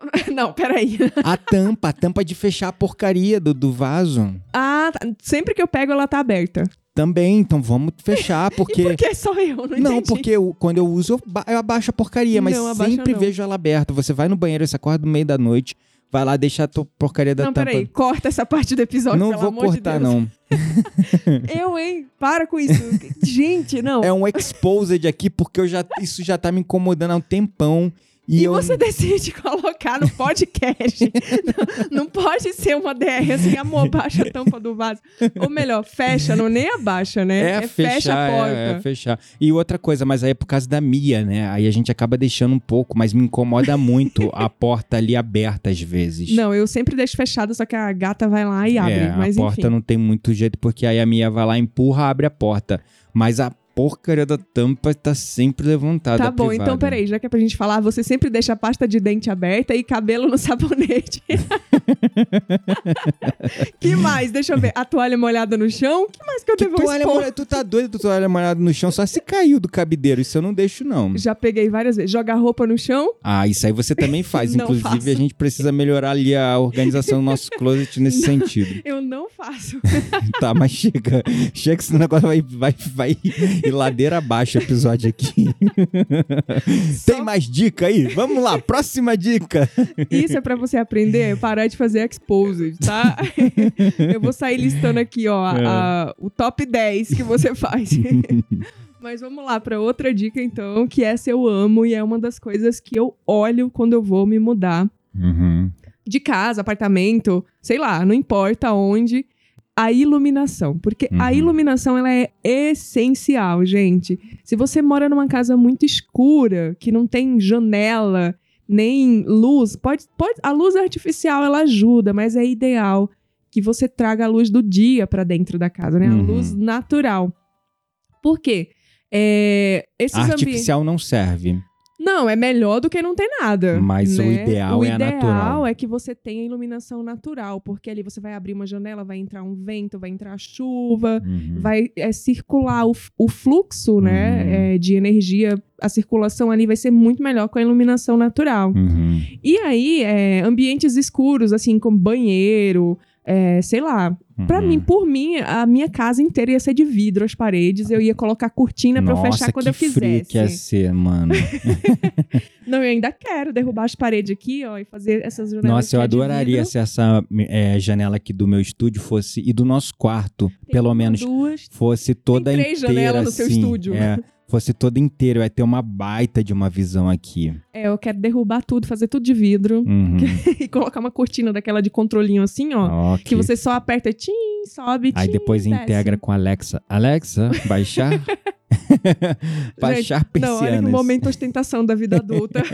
Não, peraí. A tampa, a tampa de fechar a porcaria do, do vaso. Ah, tá. sempre que eu pego ela tá aberta. Também, então vamos fechar, E porque. por que só eu? Não, Não, entendi. porque eu- quando eu uso, eu, ba- eu abaixo a porcaria, mas Não, sempre não. vejo ela aberta. Você vai no banheiro, você acorda no meio da noite, vai lá, deixa a tua porcaria da Não, tampa. peraí, corta essa parte do episódio, não vou de cortar, Deus. não. Eu, hein? Para com isso. Gente, não. É um exposed aqui, porque eu já, isso já tá me incomodando há um tempão. E, E, eu. você decide colocar no podcast. não, não pode ser uma DR assim, amor, baixa a tampa do vaso. Ou melhor, fecha, não nem abaixa, né? É, fecha fechar, a porta. É, é fechar. E outra coisa, mas aí é por causa da Mia, né? Aí a gente acaba deixando um pouco, mas me incomoda muito a porta ali aberta às vezes. Não, eu sempre deixo fechado, só que a gata vai lá e abre. É, mas a porta enfim. não tem muito jeito, porque aí a Mia vai lá, empurra, abre a porta. Mas a porcaria da tampa tá sempre levantada. Tá bom, então privada. peraí, já que é pra gente falar, você sempre deixa a pasta de dente aberta e cabelo no sabonete. que mais? Deixa eu ver. A toalha molhada no chão? que mais que eu Que devo toalha molhada, tu tá doido, tu toalha molhada no chão, só se caiu do cabideiro. Isso eu não deixo, não. Já peguei várias vezes. Joga roupa no chão? Ah, isso aí você também faz. Não Inclusive, faço. a gente precisa melhorar ali a organização do nosso closet nesse sentido. Eu não faço. Tá, mas chega. Chega que esse negócio vai, vai, vai ir ladeira abaixo o episódio aqui. Tem mais dica aí? Vamos lá, próxima dica. Isso é pra você aprender a parar de fazer exposed, tá? eu vou sair listando aqui, ó, É. a- o top 10 que você faz. Mas vamos lá pra outra dica, então, que essa eu amo e é uma das coisas que eu olho quando eu vou me mudar Uhum. de casa, apartamento, sei lá, não importa onde. A iluminação, porque a Uhum. iluminação ela é essencial, gente. Se você mora numa casa muito escura, que não tem janela, nem luz, pode, pode a luz artificial ela ajuda, mas é ideal que você traga a luz do dia para dentro da casa, né? A Uhum. luz natural. Por quê? É, A artificial não serve. Não, é melhor do que não ter nada. Mas o né? ideal o é a ideal natural. é que você tenha iluminação natural, porque ali você vai abrir uma janela, vai entrar um vento, vai entrar chuva, Uhum. vai é, circular o, o fluxo Uhum. né, é, de energia, a circulação ali vai ser muito melhor com a iluminação natural. Uhum. E aí, é, ambientes escuros, assim, como banheiro, é, sei lá. Pra Uhum. mim, por mim, a minha casa inteira ia ser de vidro, as paredes. Eu ia colocar cortina pra eu Nossa, fechar quando eu fizesse. que ia ser, mano. Não, eu ainda quero derrubar as paredes aqui, ó, e fazer essas janelas. Nossa, eu adoraria se essa é, janela aqui do meu estúdio fosse, e do nosso quarto, Tem pelo menos, Duas. fosse toda Tem três inteira janelas no seu assim, estúdio. É, fosse toda inteira, vai ter uma baita de uma visão aqui. É, eu quero derrubar tudo, fazer tudo de vidro Uhum. e colocar uma cortina daquela de controlinho assim, ó. Ok. Que você só aperta, tim, sobe, tim, Aí depois desce. integra com a Alexa. Alexa, baixar. baixar Não, olha que persianas. momento ostentação da vida adulta.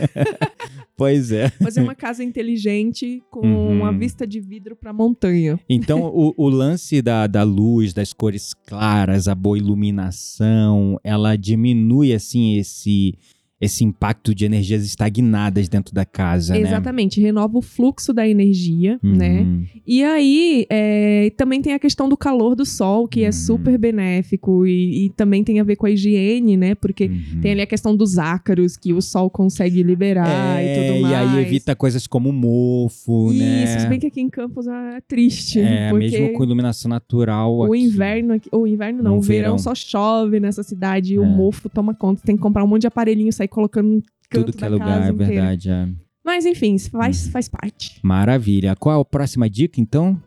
Pois é. Fazer uma casa inteligente com Uhum. uma vista de vidro pra montanha. Então, o, o lance da, da luz, das cores claras, a boa iluminação, ela diminui, assim, esse, esse impacto de energias estagnadas dentro da casa, né? Exatamente, renova o fluxo da energia, né? Uhum. E aí, é, também tem a questão do calor do sol, que é Uhum. super benéfico, e, e também tem a ver com a higiene, né? Porque Uhum. tem ali a questão dos ácaros que o sol consegue liberar é, e tudo mais. aí evita coisas como mofo, né? Isso, se bem que aqui em Campos é triste. É, mesmo com iluminação natural. o aqui. inverno, aqui- o inverno não, o verão, verão. só chove nessa cidade e o É. mofo toma conta. Tem que comprar um monte de aparelhinho, sair colocando canto Tudo que é lugar, casa é verdade. é. Mas enfim, faz, Uhum. faz parte. Maravilha. Qual a próxima dica, então?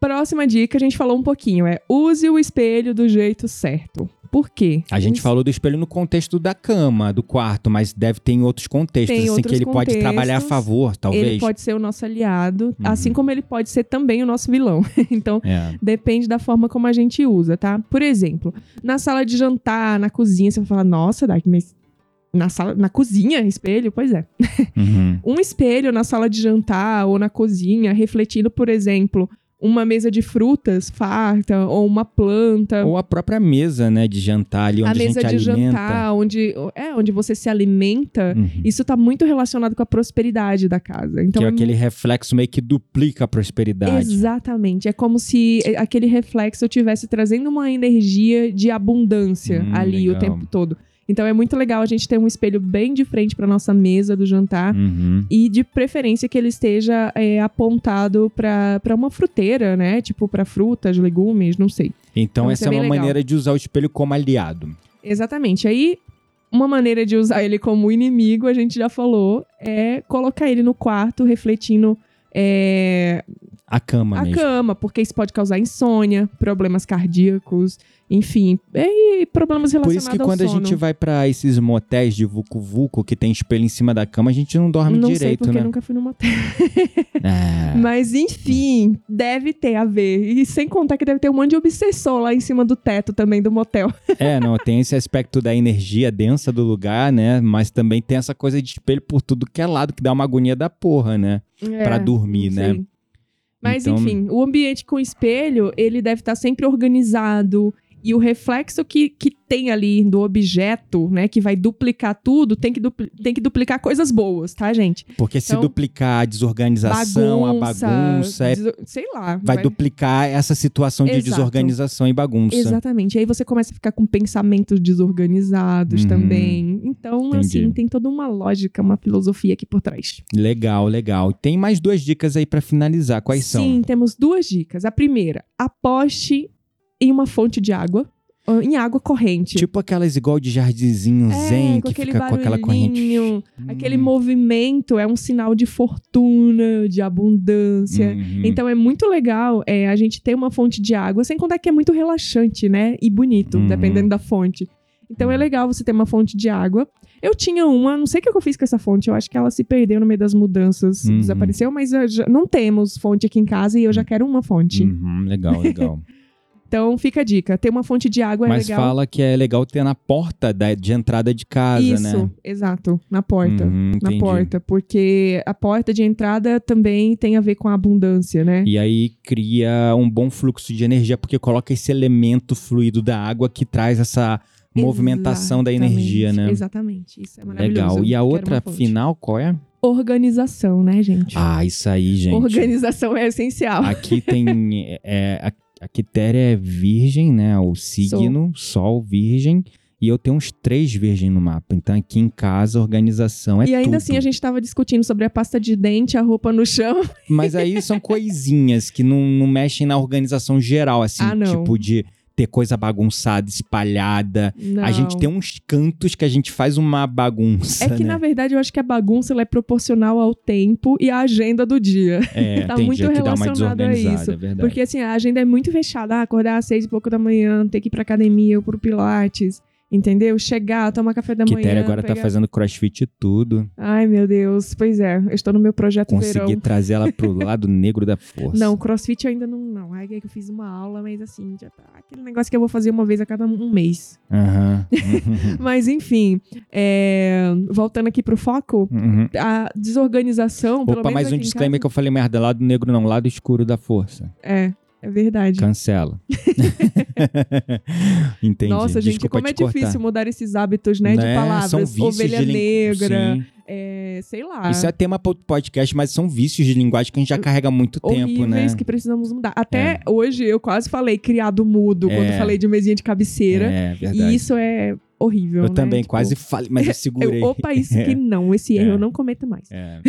Próxima dica, a gente falou um pouquinho, é use o espelho do jeito certo. Por quê? A gente falou do espelho no contexto da cama, do quarto, mas deve ter em outros contextos, Tem assim, outros que ele pode trabalhar a contextos. favor, talvez. Ele pode ser o nosso aliado, Uhum. assim como ele pode ser também o nosso vilão. então, É. depende da forma como a gente usa, tá? Por exemplo, na sala de jantar, na cozinha, você vai falar, nossa, Dark, mas na sala, na cozinha, espelho? Pois é. Uhum. Um espelho na sala de jantar ou na cozinha, refletindo, por exemplo, uma mesa de frutas farta, ou uma planta. Ou a própria mesa, né, de jantar ali, onde a, a mesa gente de alimenta. jantar, onde, é, onde você se alimenta. Uhum. Isso tá muito relacionado com a prosperidade da casa. Então que é é aquele reflexo meio que duplica a prosperidade. Exatamente. É como se aquele reflexo estivesse trazendo uma energia de abundância Hum, ali o legal. tempo todo. Então é muito legal a gente ter um espelho bem de frente para nossa mesa do jantar. Uhum. E de preferência que ele esteja é, apontado para uma fruteira, né? Tipo, para frutas, legumes, não sei. Então, Então, essa é é uma legal. maneira de usar o espelho como aliado. Exatamente. Aí, uma maneira de usar ele como inimigo, a gente já falou, é colocar ele no quarto refletindo é, A cama a mesmo. cama, porque isso pode causar insônia, problemas cardíacos, enfim, e problemas Por relacionados isso que ao quando a gente vai pra esses motéis de vucu-vucu que tem espelho em cima da cama, a gente não dorme não sei direito, porque né? nunca fui no motel. É. Mas enfim, deve ter a ver. E sem contar que deve ter um monte de obsessor lá em cima do teto também do motel. É, não, tem esse aspecto da energia densa do lugar, né? Mas também tem essa coisa de espelho por tudo que é lado, que dá uma agonia da porra, né? Pra dormir, não né? sei. Mas Então- enfim, o ambiente com espelho, ele deve estar sempre organizado. E o reflexo que, que tem ali do objeto, né, que vai duplicar tudo, tem que, dupli- tem que duplicar coisas boas, tá, gente? Porque se Então, duplicar a desorganização, a bagunça, é- des- sei lá. vai duplicar essa situação de Exato. desorganização e bagunça. Exatamente. Aí você começa a ficar com pensamentos desorganizados Uhum. também. Então, Entendi. assim, tem toda uma lógica, uma filosofia aqui por trás. Legal, legal. Tem mais duas dicas aí pra finalizar. Quais Sim, são? temos duas dicas. A primeira, aposte em uma fonte de água, em água corrente. Tipo aquelas igual de jardinzinho é, zen, que aquele fica com aquela corrente. barulhinho, Aquele Hum, movimento é um sinal de fortuna, de abundância. uhum. Então é muito legal é, a gente ter uma fonte de água, sem contar que é muito relaxante, né? E bonito, Uhum. dependendo da fonte. Então é Uhum. legal você ter uma fonte de água. Eu tinha uma, não sei o que eu fiz com essa fonte, eu acho que ela se perdeu no meio das mudanças, Uhum. desapareceu, mas não temos fonte aqui em casa e eu já quero uma fonte. Uhum, legal, legal. Então fica a dica, ter uma fonte de água é Mas legal. fala que é legal ter na porta da- de entrada de casa, Isso, né? exato, na porta. Uhum, Na porta, porque a porta de entrada também tem a ver com a abundância, né? E aí cria um bom fluxo de energia, porque coloca esse elemento fluido da água que traz essa movimentação da Exatamente, energia, né? Exatamente, isso é maravilhoso. Legal. E a outra final, qual é? Organização, né, gente? Ah, isso aí, gente. Organização é essencial. Aqui tem. é, a, Quitéria é virgem, né? O signo, sol, virgem. E eu tenho uns três virgem no mapa. Então aqui em casa, a organização é e ainda tudo. assim a gente tava discutindo sobre a pasta de dente, a roupa no chão. Mas aí são coisinhas que não, não mexem na organização geral, assim, Ah, tipo de ter coisa bagunçada, espalhada. Não. A gente tem uns cantos que a gente faz uma bagunça. É que, né? na verdade, eu acho que a bagunça é proporcional ao tempo e à agenda do dia. É, tá muito relacionado a isso. é. Porque, assim, a agenda é muito fechada. Ah, acordar às seis e pouco da manhã, ter que ir pra academia ou pro Pilates. Entendeu? Chegar, tomar café da manhã. Quitéria agora tá pegar- fazendo crossfit e tudo. Ai, meu Deus. Pois é, eu estou no meu projeto Conseguir verão. trazer ela pro lado negro da força. Não, crossfit eu ainda não. Não, é que eu fiz uma aula, mas assim, já tá. Aquele negócio que eu vou fazer uma vez a cada um mês. Aham. Mas enfim, é, voltando aqui pro foco, Uhum. a desorganização. Opa, mais um disclaimer que casa- eu falei merda. Lado negro não, lado escuro da força. É, é verdade. Cancela. Entendi. Nossa, gente, Desculpa como é cortar. difícil mudar esses hábitos, né, de Né? palavras. São vícios Ovelha de negra, Sim. é, sei lá. Isso é tema para podcast, mas são vícios de linguagem que a gente já carrega há muito tempo, né? que precisamos mudar. Até hoje eu quase falei criado mudo quando É. falei de mesinha de cabeceira. É, verdade. E isso é horrível. eu né? também Tipo, quase falei, mas eu segurei. Eu, opa, isso que não, esse erro É. eu não cometo mais. É.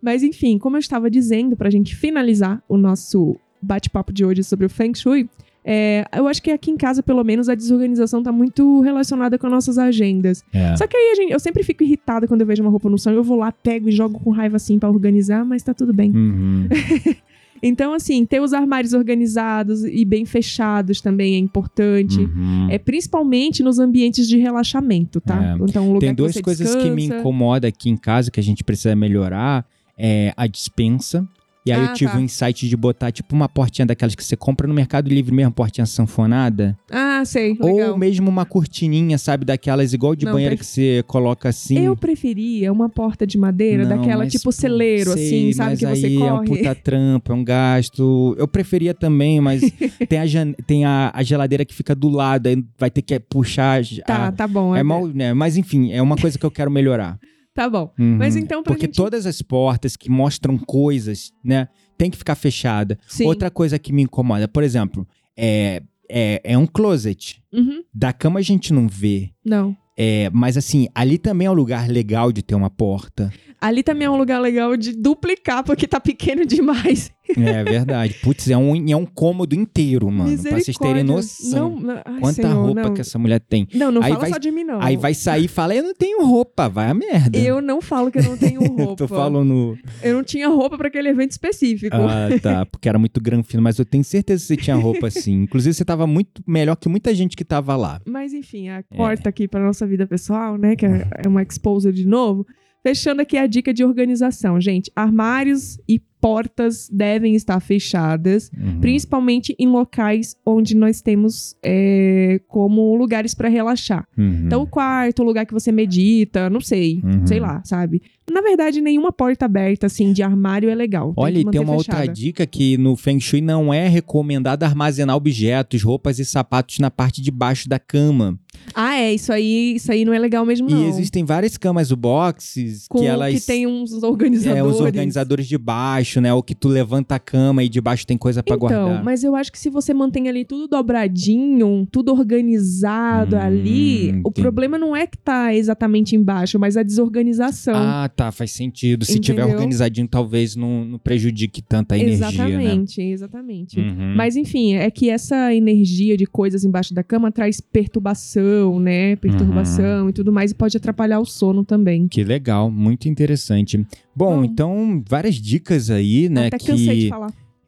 Mas enfim, como eu estava dizendo, pra gente finalizar o nosso bate-papo de hoje sobre o Feng Shui, é, eu acho que aqui em casa, pelo menos, a desorganização tá muito relacionada com as nossas agendas. É. Só que aí gente, eu sempre fico irritada quando eu vejo uma roupa no chão, eu vou lá, pego e jogo com raiva assim pra organizar, mas tá tudo bem. Uhum. Então, assim, ter os armários organizados e bem fechados também é importante. Uhum. É principalmente nos ambientes de relaxamento, tá? É. Então, um lugar Tem duas coisas que me descansa. incomodam aqui em casa que a gente precisa melhorar. É a dispensa. E aí Ah, eu tive tá. um insight de botar tipo uma portinha daquelas que você compra no Mercado Livre mesmo, portinha sanfonada. Ah, sei, legal. Ou mesmo uma cortininha, sabe, daquelas igual de Não, banheira tem- que você coloca assim. Eu preferia uma porta de madeira, Não, daquela mas, tipo celeiro, sei, assim, sabe? Que você corre. é um puta trampo, é um gasto. Eu preferia também, mas tem, a, jan- tem a, a geladeira que fica do lado, aí vai ter que puxar. a- Tá, tá bom. é mal, né? Mas enfim, é uma coisa que eu quero melhorar. Tá bom. Uhum. Mas então, pra Porque gente- todas as portas que mostram coisas, né, tem que ficar fechada. Sim. Outra coisa que me incomoda, por exemplo, é, é, é um closet. Uhum. Da cama a gente não vê. Não. É, mas assim, ali também é um lugar legal de ter uma porta. Ali também é um lugar legal de duplicar, porque tá pequeno demais. É verdade. Putz, é um, é um cômodo inteiro, mano. Pra vocês terem noção. Não, ai, Quanta Senhor, roupa não. que essa mulher tem. Não, não Aí fala vai- só de mim, não. Aí vai sair e fala, eu não tenho roupa, vai a merda. Eu não falo que eu não tenho roupa. Tô falando. Eu não tinha roupa pra aquele evento específico. Ah, tá. Porque era muito granfino, mas eu tenho certeza que você tinha roupa assim. Inclusive, você tava muito melhor que muita gente que tava lá. Mas enfim, a É. corta aqui pra nossa vida pessoal, né? Que é é uma exposer de novo. Fechando aqui a dica de organização, gente. Armários e portas devem estar fechadas, Uhum. principalmente em locais onde nós temos é, como lugares pra relaxar. Uhum. Então, o quarto, o lugar que você medita, não sei, Uhum. sei lá, sabe? Na verdade, nenhuma porta aberta, assim, de armário é legal. Olha, que e tem uma fechada. outra dica que no Feng Shui não é recomendado armazenar objetos, roupas e sapatos na parte de baixo da cama. Ah, é, isso aí, isso aí não é legal mesmo, não. E existem várias camas boxes Com que elas que tem uns organizadores. é os organizadores de baixo, né? Ou que tu levanta a cama e de baixo tem coisa pra Então, guardar. mas eu acho que se você mantém ali tudo dobradinho, tudo organizado Hum, ali, o entendi. problema não é que tá exatamente embaixo, mas a desorganização. Ah, tá, faz sentido. Se tiver Entendeu? organizadinho, talvez não, não prejudique tanta energia, né? exatamente, exatamente. Uhum. Mas enfim, é que essa energia de coisas embaixo da cama traz perturbação, né? Perturbação Uhum. e tudo mais, e pode atrapalhar o sono também. Que legal, muito interessante. Bom, Bom. então, várias dicas aí, né, Até que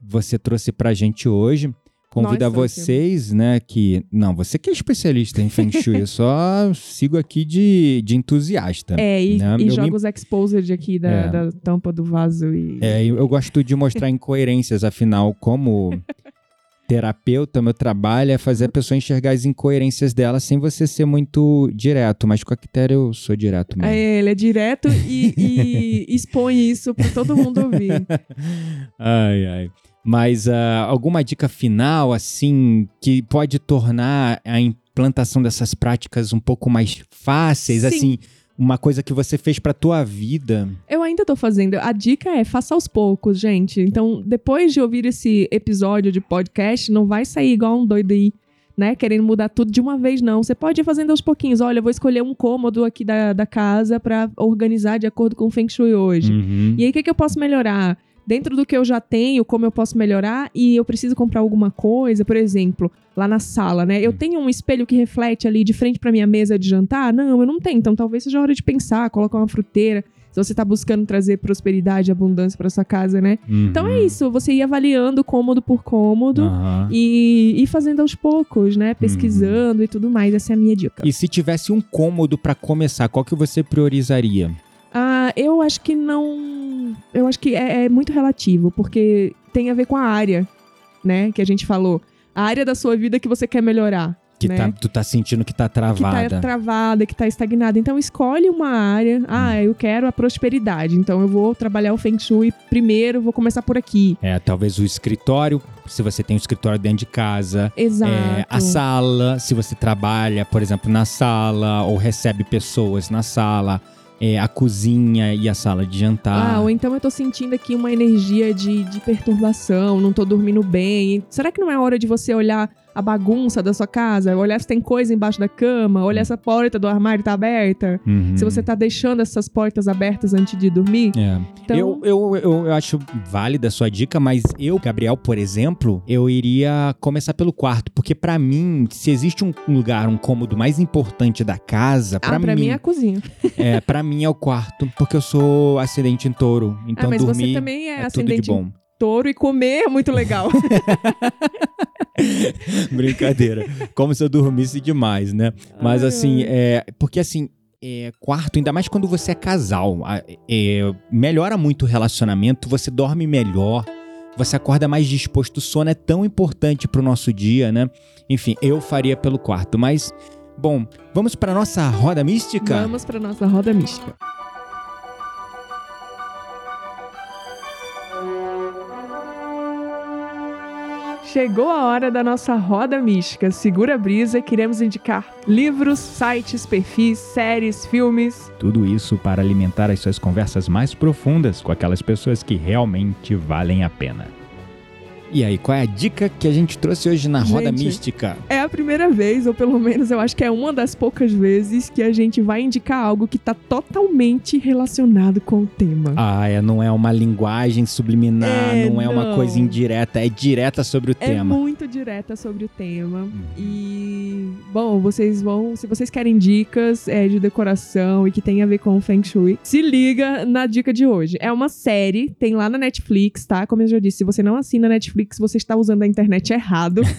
você trouxe pra gente hoje. Convido a vocês, né, que... Não, você que é especialista em Feng Shui, eu só sigo aqui de, de entusiasta. É, e, né? e joga me- os exposed aqui da, É. da tampa do vaso e. É, eu gosto de mostrar incoerências, afinal, como terapeuta, meu trabalho é fazer a pessoa enxergar as incoerências dela sem você ser muito direto, mas com a Quitéria eu sou direto mesmo. É, ele é direto e, e expõe isso pra todo mundo ouvir. Ai, ai. Mas ah, alguma dica final, assim, que pode tornar a implantação dessas práticas um pouco mais fáceis, Sim. assim, uma coisa que você fez pra tua vida? Eu ainda tô fazendo. A dica é faça aos poucos, gente. Então, depois de ouvir esse episódio de podcast, não vai sair igual um doido aí, né? Querendo mudar tudo de uma vez, não. Você pode ir fazendo aos pouquinhos. Olha, eu vou escolher um cômodo aqui da, da casa pra organizar de acordo com o Feng Shui hoje. Uhum. E aí, o que, que eu posso melhorar? Dentro do que eu já tenho, como eu posso melhorar? E eu preciso comprar alguma coisa, por exemplo, lá na sala, né? Eu tenho um espelho que reflete ali de frente pra minha mesa de jantar? Não, eu não tenho. Então talvez seja a hora de pensar, colocar uma fruteira. Se você tá buscando trazer prosperidade e abundância pra sua casa, né? Então é isso, você ir avaliando cômodo por cômodo. Uhum. E ir fazendo aos poucos, né? Pesquisando e tudo mais. Essa é a minha dica. E se tivesse um cômodo pra começar, qual que você priorizaria? Eu acho que não. Eu acho que é, é muito relativo, porque tem a ver com a área, né? Que a gente falou. A área da sua vida que você quer melhorar. Que né? tá, tu tá sentindo que tá que tá travada. travada, que tá estagnada. Então escolhe uma área. Ah, eu quero a prosperidade. Então eu vou trabalhar o Feng Shui primeiro, vou começar por aqui. É, talvez o escritório, se você tem um escritório dentro de casa. Exato. É, a sala, se você trabalha, por exemplo, na sala ou recebe pessoas na sala. É, a cozinha e a sala de jantar. Ah, ou então eu tô sentindo aqui uma energia de, de perturbação, não tô dormindo bem. Será que não é hora de você olhar a bagunça da sua casa? Olhar se tem coisa embaixo da cama? Olhar se a porta do armário tá aberta? Uhum. Se você tá deixando essas portas abertas antes de dormir? É. Então, Eu, eu, eu, eu acho válida a sua dica, mas eu, Gabriel, por exemplo, eu iria começar pelo quarto, porque pra mim, se existe um lugar, um cômodo mais importante da casa, pra, ah, pra mim é a cozinha. é, para mim é o quarto, porque eu sou ascendente em touro, então ah, mas dormir você também é, é tudo de bom. em touro e comer é muito legal. Brincadeira. Como se eu dormisse demais, né? Mas assim, é, porque assim, é, quarto, ainda mais quando você é casal, é, melhora muito o relacionamento, você dorme melhor, você acorda mais disposto. O sono é tão importante pro nosso dia, né? Enfim, eu faria pelo quarto, mas bom, vamos para nossa roda mística? Vamos para nossa roda mística. Chegou a hora da nossa roda mística. Segura a brisa, queremos indicar livros, sites, perfis, séries, filmes. Tudo isso para alimentar as suas conversas mais profundas com aquelas pessoas que realmente valem a pena. E aí, qual é a dica que a gente trouxe hoje na Roda Gente, Mística? É a primeira vez, ou pelo menos eu acho que é uma das poucas vezes, que a gente vai indicar algo que tá totalmente relacionado com o tema. Ah, é, não é uma linguagem subliminar, É, não é uma não. coisa indireta, é direta sobre o É tema. Uhum. muito direta sobre o tema. E, bom, vocês vão. Se vocês querem dicas é, de decoração e que tem a ver com o Feng Shui, se liga na dica de hoje. É uma série, tem lá na Netflix, tá? Como eu já disse, se você não assina a Netflix, você está usando a internet errado.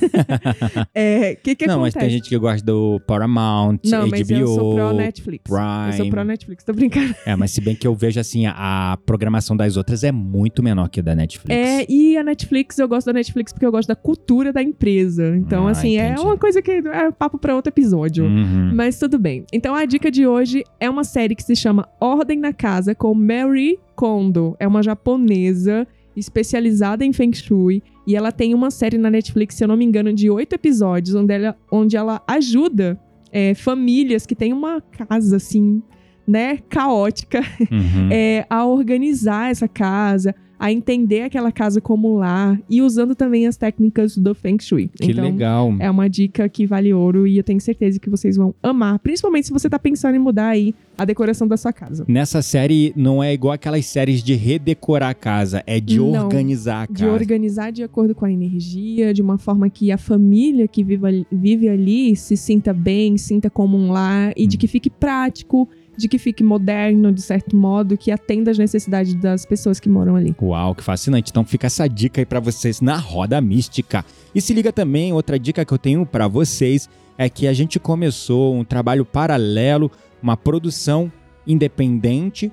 É, O que, que não, mas acontece? tem gente que gosta do Paramount, não, HBO, mas eu sou pro Netflix. Eu sou Prime. pro Netflix, tô brincando. É, mas se bem que eu vejo assim, a, programação das outras é muito menor que a da Netflix. É, e a Netflix, eu gosto da Netflix porque eu gosto da cultura da empresa. Então, Ah, assim, é entendi. uma coisa que é papo pra outro episódio. Uhum. Mas tudo bem. Então a dica de hoje é uma série que se chama Ordem na Casa com Mary Kondo. É uma japonesa especializada em Feng Shui. E ela tem uma série na Netflix, se eu não me engano, de oito episódios, onde ela, onde ela ajuda é, famílias que têm uma casa assim, né, caótica, Uhum. é, a organizar essa casa, a entender aquela casa como lar e usando também as técnicas do Feng Shui. que então, legal. é uma dica que vale ouro e eu tenho certeza que vocês vão amar, principalmente se você tá pensando em mudar aí a decoração da sua casa. Nessa série não é igual aquelas séries de redecorar a casa, é de Não, organizar a casa. De organizar de acordo com a energia, de uma forma que a família que vive ali, vive ali se sinta bem, sinta como um lar e de Hum. que fique prático, de que fique moderno, de certo modo, que atenda às necessidades das pessoas que moram ali. Uau, que fascinante. Então fica essa dica aí pra vocês na Roda Mística. E se liga também, outra dica que eu tenho pra vocês é que a gente começou um trabalho paralelo, uma produção independente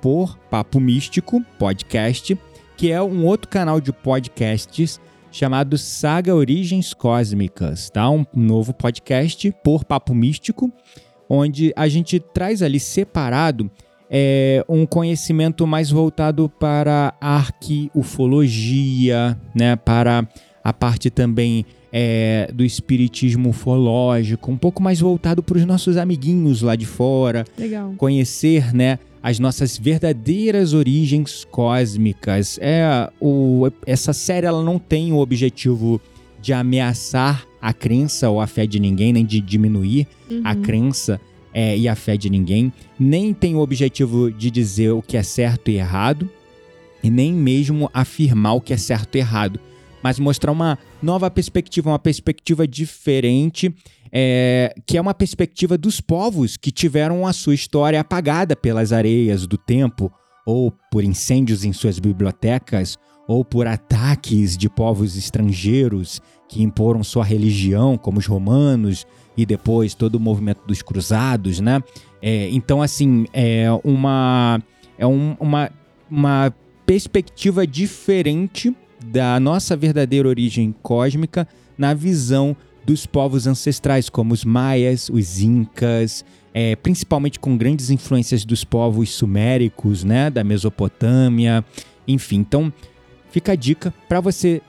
por Papo Místico Podcast, que é um outro canal de podcasts chamado Saga Origens Cósmicas, tá? Um novo podcast por Papo Místico, onde a gente traz ali separado é, um conhecimento mais voltado para a arqueufologia, né? Para a parte também é, do espiritismo ufológico, um pouco mais voltado para os nossos amiguinhos lá de fora, Legal. conhecer, né, as nossas verdadeiras origens cósmicas. É o, essa série ela não tem o objetivo de ameaçar a crença ou a fé de ninguém, nem de diminuir a Uhum. crença é, e a fé de ninguém, nem tem o objetivo de dizer o que é certo e errado, e nem mesmo afirmar o que é certo e errado, mas mostrar uma nova perspectiva, uma perspectiva diferente, é, que é uma perspectiva dos povos que tiveram a sua história apagada pelas areias do tempo, ou por incêndios em suas bibliotecas, ou por ataques de povos estrangeiros que imporam sua religião, como os romanos, e depois todo o movimento dos cruzados, né? É, então, assim, é uma, é um- uma, uma perspectiva diferente da nossa verdadeira origem cósmica na visão dos povos ancestrais, como os maias, os incas, é, principalmente com grandes influências dos povos suméricos, né, da Mesopotâmia, enfim. Então, fica a dica para você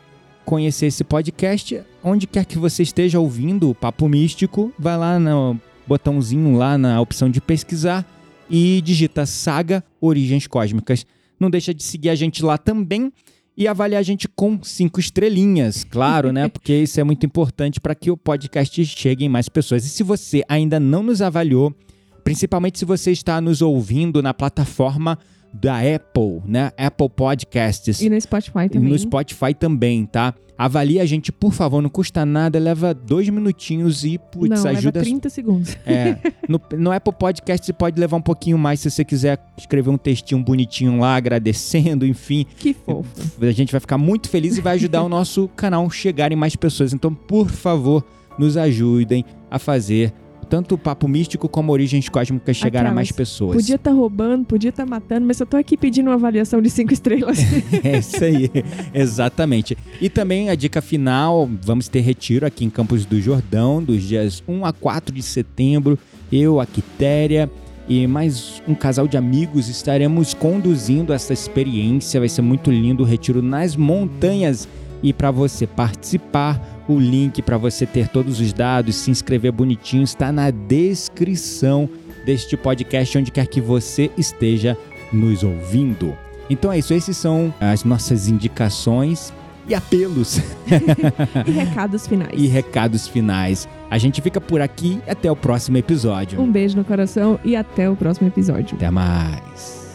conhecer esse podcast, onde quer que você esteja ouvindo o Papo Místico, vai lá no botãozinho lá na opção de pesquisar e digita Saga Origens Cósmicas. Não deixa de seguir a gente lá também e avaliar a gente com cinco estrelinhas, claro, né? Porque isso é muito importante para que o podcast chegue em mais pessoas. E se você ainda não nos avaliou, principalmente se você está nos ouvindo na plataforma da Apple, né? Apple Podcasts. E no Spotify E também. no Spotify também, tá? Avalie a gente, por favor, não custa nada, leva dois minutinhos e, putz, Não, ajuda. leva 30 segundos. É, no, no Apple Podcast você pode levar um pouquinho mais se você quiser escrever um textinho bonitinho lá, agradecendo, enfim. Que fofo. A gente vai ficar muito feliz e vai ajudar o nosso canal a chegar em mais pessoas. Então, por favor, nos ajudem a fazer tanto o Papo Místico como Origens Cósmicas chegar a mais pessoas. Podia estar roubando, podia estar matando, mas eu tô aqui pedindo uma avaliação de cinco estrelas. É isso aí, exatamente. E também a dica final: vamos ter retiro aqui em Campos do Jordão, dos dias 1 a 4 de setembro. Eu, a Quitéria e mais um casal de amigos estaremos conduzindo essa experiência. Vai ser muito lindo o retiro nas montanhas. E para você participar, o link para você ter todos os dados, se inscrever bonitinho, está na descrição deste podcast, onde quer que você esteja nos ouvindo. Então é isso, esses são as nossas indicações e apelos e recados finais. e recados finais. A gente fica por aqui até o próximo episódio. Um beijo no coração e até o próximo episódio. Até mais.